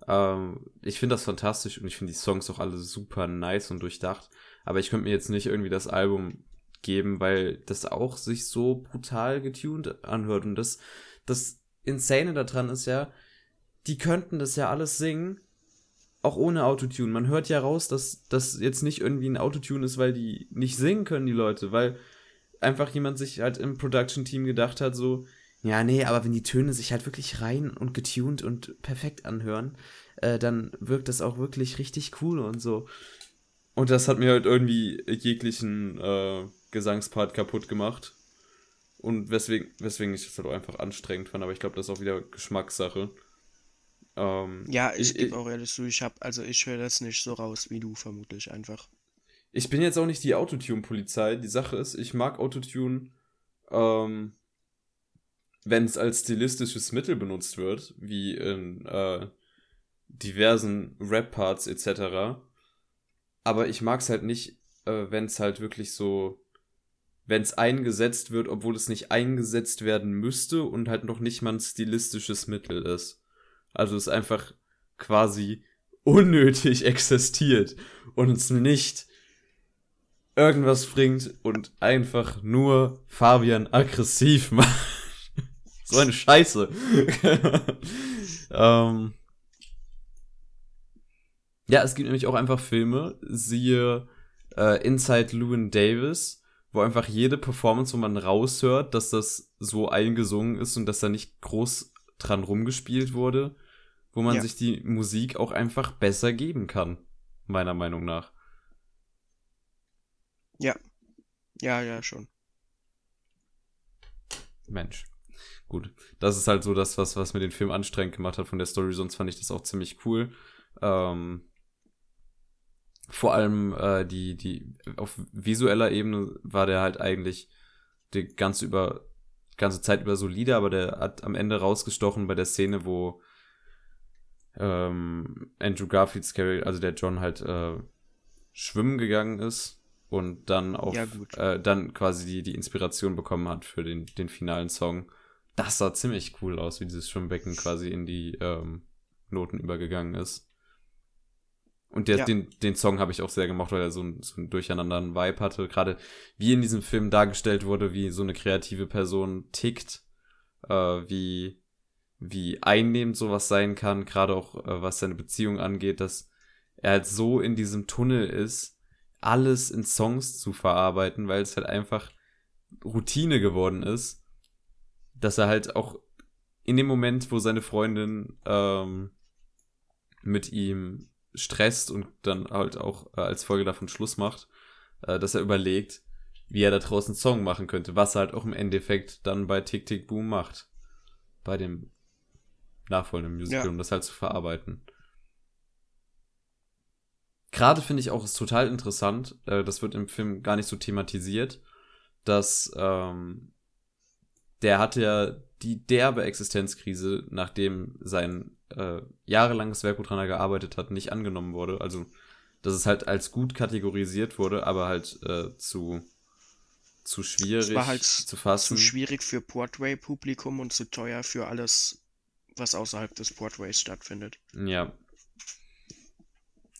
Ähm, ich finde das fantastisch und ich finde die Songs auch alle super nice und durchdacht. Aber ich könnte mir jetzt nicht irgendwie das Album geben, weil das auch sich so brutal getuned anhört. Und das, das Insane daran ist ja, die könnten das ja alles singen, auch ohne Autotune. Man hört ja raus, dass das jetzt nicht irgendwie ein Autotune ist, weil die nicht singen können, die Leute, weil einfach jemand sich halt im Production-Team gedacht hat, so, ja, nee, aber wenn die Töne sich halt wirklich rein und getuned und perfekt anhören, äh, dann wirkt das auch wirklich richtig cool und so. Und das hat mir halt irgendwie jeglichen äh, Gesangspart kaputt gemacht. Und weswegen, weswegen ich das halt auch einfach anstrengend fand, aber ich glaube, das ist auch wieder Geschmackssache. Ähm, Ja, ich, ich, gebe auch ehrlich zu, ich hab, also ich höre das nicht so raus wie du vermutlich einfach. ich bin jetzt auch nicht die Autotune-Polizei. Die Sache ist, ich mag Autotune, ähm, wenn es als stilistisches Mittel benutzt wird, wie in äh, diversen Rap-Parts etc. Aber ich mag es halt nicht, äh, wenn es halt wirklich so, wenn es eingesetzt wird, obwohl es nicht eingesetzt werden müsste und halt noch nicht mal ein stilistisches Mittel ist. Also es einfach quasi unnötig existiert und uns nicht irgendwas bringt und einfach nur Fabian aggressiv [LAUGHS] macht. so eine Scheiße. [LAUGHS] ähm, ja, es gibt nämlich auch einfach Filme, siehe äh, Inside Llewyn Davis, wo einfach jede Performance, wo man raushört, dass das so eingesungen ist und dass da nicht groß dran rumgespielt wurde, wo man Ja. sich die Musik auch einfach besser geben kann, meiner Meinung nach. Ja, ja, schon. Mensch. Gut. Das ist halt so das, was, was mir den Film anstrengend gemacht hat von der Story, sonst fand ich das auch ziemlich cool. Ähm, vor allem äh, die, die, auf visueller Ebene war der halt eigentlich die ganze über, ganze Zeit über solide, aber der hat am Ende rausgestochen bei der Szene, wo ähm, Andrew Garfields Charakter, also der John halt äh, schwimmen gegangen ist und dann auf Ja. Äh, dann quasi die, die Inspiration bekommen hat für den, den finalen Song. Das sah ziemlich cool aus, wie dieses Schwimmbecken quasi in die ähm, Noten übergegangen ist. Und der, Ja. den, den Song habe ich auch sehr gemocht, weil er so ein, so ein durcheinanderen Vibe hatte. Gerade wie in diesem Film dargestellt wurde, wie so eine kreative Person tickt, äh, wie, wie einnehmend sowas sein kann, gerade auch äh, was seine Beziehung angeht, dass er halt so in diesem Tunnel ist, alles in Songs zu verarbeiten, weil es halt einfach Routine geworden ist, dass er halt auch in dem Moment, wo seine Freundin ähm, mit ihm stresst und dann halt auch äh, als Folge davon Schluss macht, äh, dass er überlegt, wie er da draußen Song machen könnte, was er halt auch im Endeffekt dann bei Tick Tick Boom macht. Bei dem nachfolgenden Musical, Ja. um das halt zu verarbeiten. Gerade finde ich auch es total interessant, äh, das wird im Film gar nicht so thematisiert, dass ähm, der hatte ja die derbe Existenzkrise, nachdem sein äh, jahrelanges Werk, woran er gearbeitet hat, nicht angenommen wurde. Also, dass es halt als gut kategorisiert wurde, aber halt äh, zu, zu schwierig Es war halt zu fassen. Zu schwierig für Broadway-Publikum und zu teuer für alles, was außerhalb des Broadways stattfindet. Ja.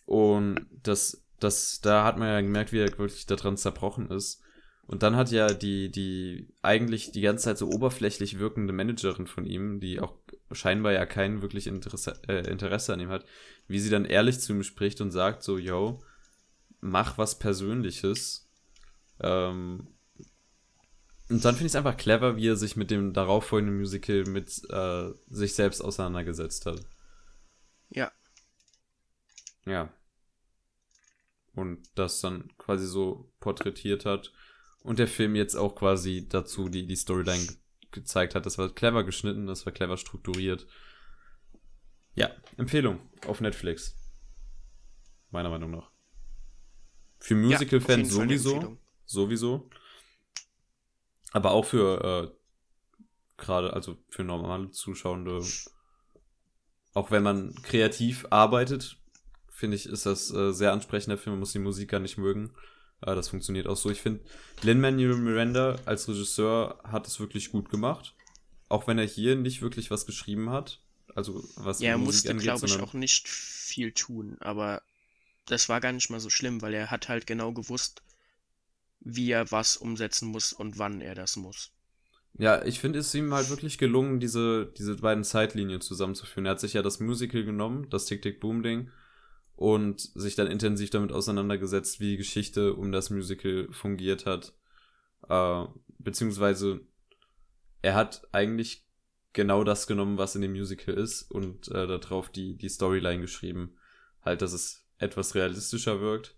Und das, das, da hat man ja gemerkt, wie er wirklich daran zerbrochen ist. Und dann hat ja die, die eigentlich die ganze Zeit so oberflächlich wirkende Managerin von ihm, die auch scheinbar ja kein wirklich Interesse, äh, Interesse an ihm hat, wie sie dann ehrlich zu ihm spricht und sagt so, yo, mach was Persönliches. Ähm, und dann finde ich es einfach clever, wie er sich mit dem darauffolgenden Musical mit äh, sich selbst auseinandergesetzt hat. Ja, Ja. Und das dann quasi so porträtiert hat. Und der Film jetzt auch quasi dazu die, die Storyline ge gezeigt hat. Das war clever geschnitten, das war clever strukturiert. Ja, Empfehlung auf Netflix. Meiner Meinung nach. Für Ja, Musical-Fans eine sowieso. Sowieso. Aber auch für äh, gerade, also für normale Zuschauende. Auch wenn man kreativ arbeitet, finde ich, ist das äh, sehr ansprechender Film. Man muss die Musik gar nicht mögen. Äh, das funktioniert auch so. Ich finde, Lin-Manuel Miranda als Regisseur hat es wirklich gut gemacht. Auch wenn er hier nicht wirklich was geschrieben hat. Also was ja er musste, glaube ich, auch nicht viel tun, aber das war gar nicht mal so schlimm, weil er hat halt genau gewusst, wie er was umsetzen muss und wann er das muss. Ja, ich finde es ihm halt wirklich gelungen, diese, diese beiden Zeitlinien zusammenzuführen. Er hat sich ja das Musical genommen, das Tick-Tick-Boom-Ding, und sich dann intensiv damit auseinandergesetzt, wie die Geschichte um das Musical fungiert hat. Äh, beziehungsweise er hat eigentlich genau das genommen, was in dem Musical ist, und äh, darauf die, die Storyline geschrieben. Halt, dass es etwas realistischer wirkt.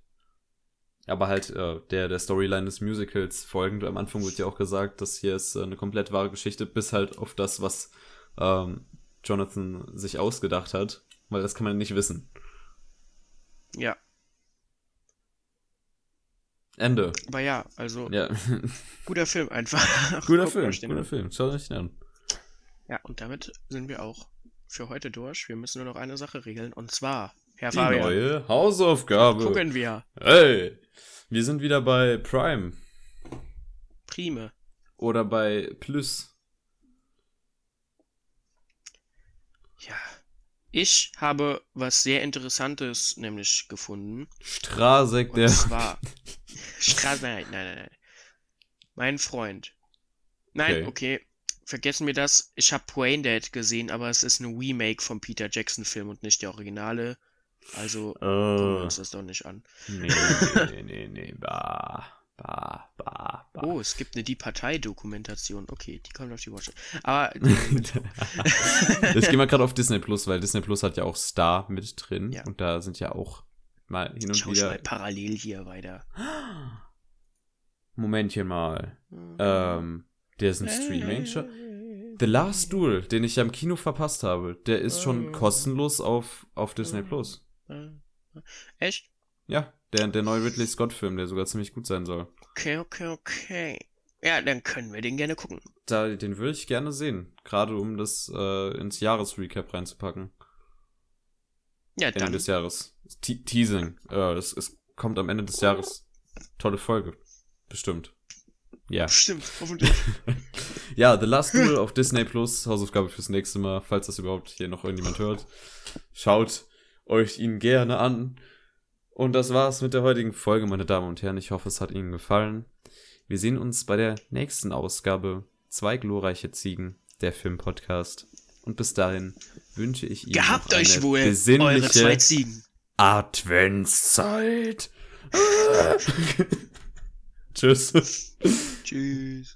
Aber halt äh, der, der Storyline des Musicals folgend. Am Anfang wird ja auch gesagt, dass hier ist äh, eine komplett wahre Geschichte, bis halt auf das, was ähm, Jonathan sich ausgedacht hat. Weil das kann man nicht wissen. Ja, Ende. aber ja, also Ja. [LAUGHS] guter Film einfach. [LAUGHS] guter Guckt Film, guter. Film. Schaut euch an. Ja, und damit sind wir auch für heute durch. Wir müssen nur noch eine Sache regeln, und zwar, Herr Die Fabian, neue Hausaufgabe. gucken wir. Hey, wir sind wieder bei Prime. Prime. Oder bei Plus. Ja. Ich habe was sehr Interessantes nämlich gefunden. Strasek, Und der. zwar. Straße, nein, nein, nein, nein. Mein Freund. Nein, Okay. okay. Vergessen wir das. Ich habe Brain Dead gesehen, aber es ist ein Remake vom Peter Jackson Film und nicht der Originale. Also gucken wir Äh, uns das doch nicht an. [LAUGHS] nee, nee, nee, nee. Bah, bah, bah, bah. Oh, es gibt eine Die Partei-Dokumentation. Okay, die kommt auf die Watch. Aber [LAUGHS] ich gehe mal gerade auf Disney Plus, weil Disney Plus hat ja auch Star mit drin. Ja. Und da sind ja auch mal hin und schau ich wieder. mal parallel hier weiter. [GASPS] Momentchen mal. Mhm. Ähm, der ist ein Streaming. The Last Duel, den ich ja im Kino verpasst habe, der ist schon kostenlos auf, auf Disney Plus. Äh, Echt? Ja, der, der neue Ridley Scott-Film, der sogar ziemlich gut sein soll. Okay, okay, okay. Ja, dann können wir den gerne gucken. Da, den würde ich gerne sehen. Gerade um das äh, ins Jahresrecap reinzupacken. Ja, Ende dann. des Jahres. Te Teasing. Äh, es, es kommt am Ende des Jahres. Tolle Folge. Bestimmt. Ja. Stimmt, [LAUGHS] hoffentlich. Ja, The Last Duel auf Disney Plus. Hausaufgabe fürs nächste Mal, falls das überhaupt hier noch irgendjemand hört. Schaut euch ihn gerne an. Und das war's mit der heutigen Folge, meine Damen und Herren. Ich hoffe, es hat Ihnen gefallen. Wir sehen uns bei der nächsten Ausgabe. Zwei glorreiche Ziegen, der Filmpodcast. Und bis dahin wünsche ich Ihnen Gehabt noch euch eine wohl, eure zwei Ziegen. Adventszeit. [LAUGHS] Tschüss. Tschüss.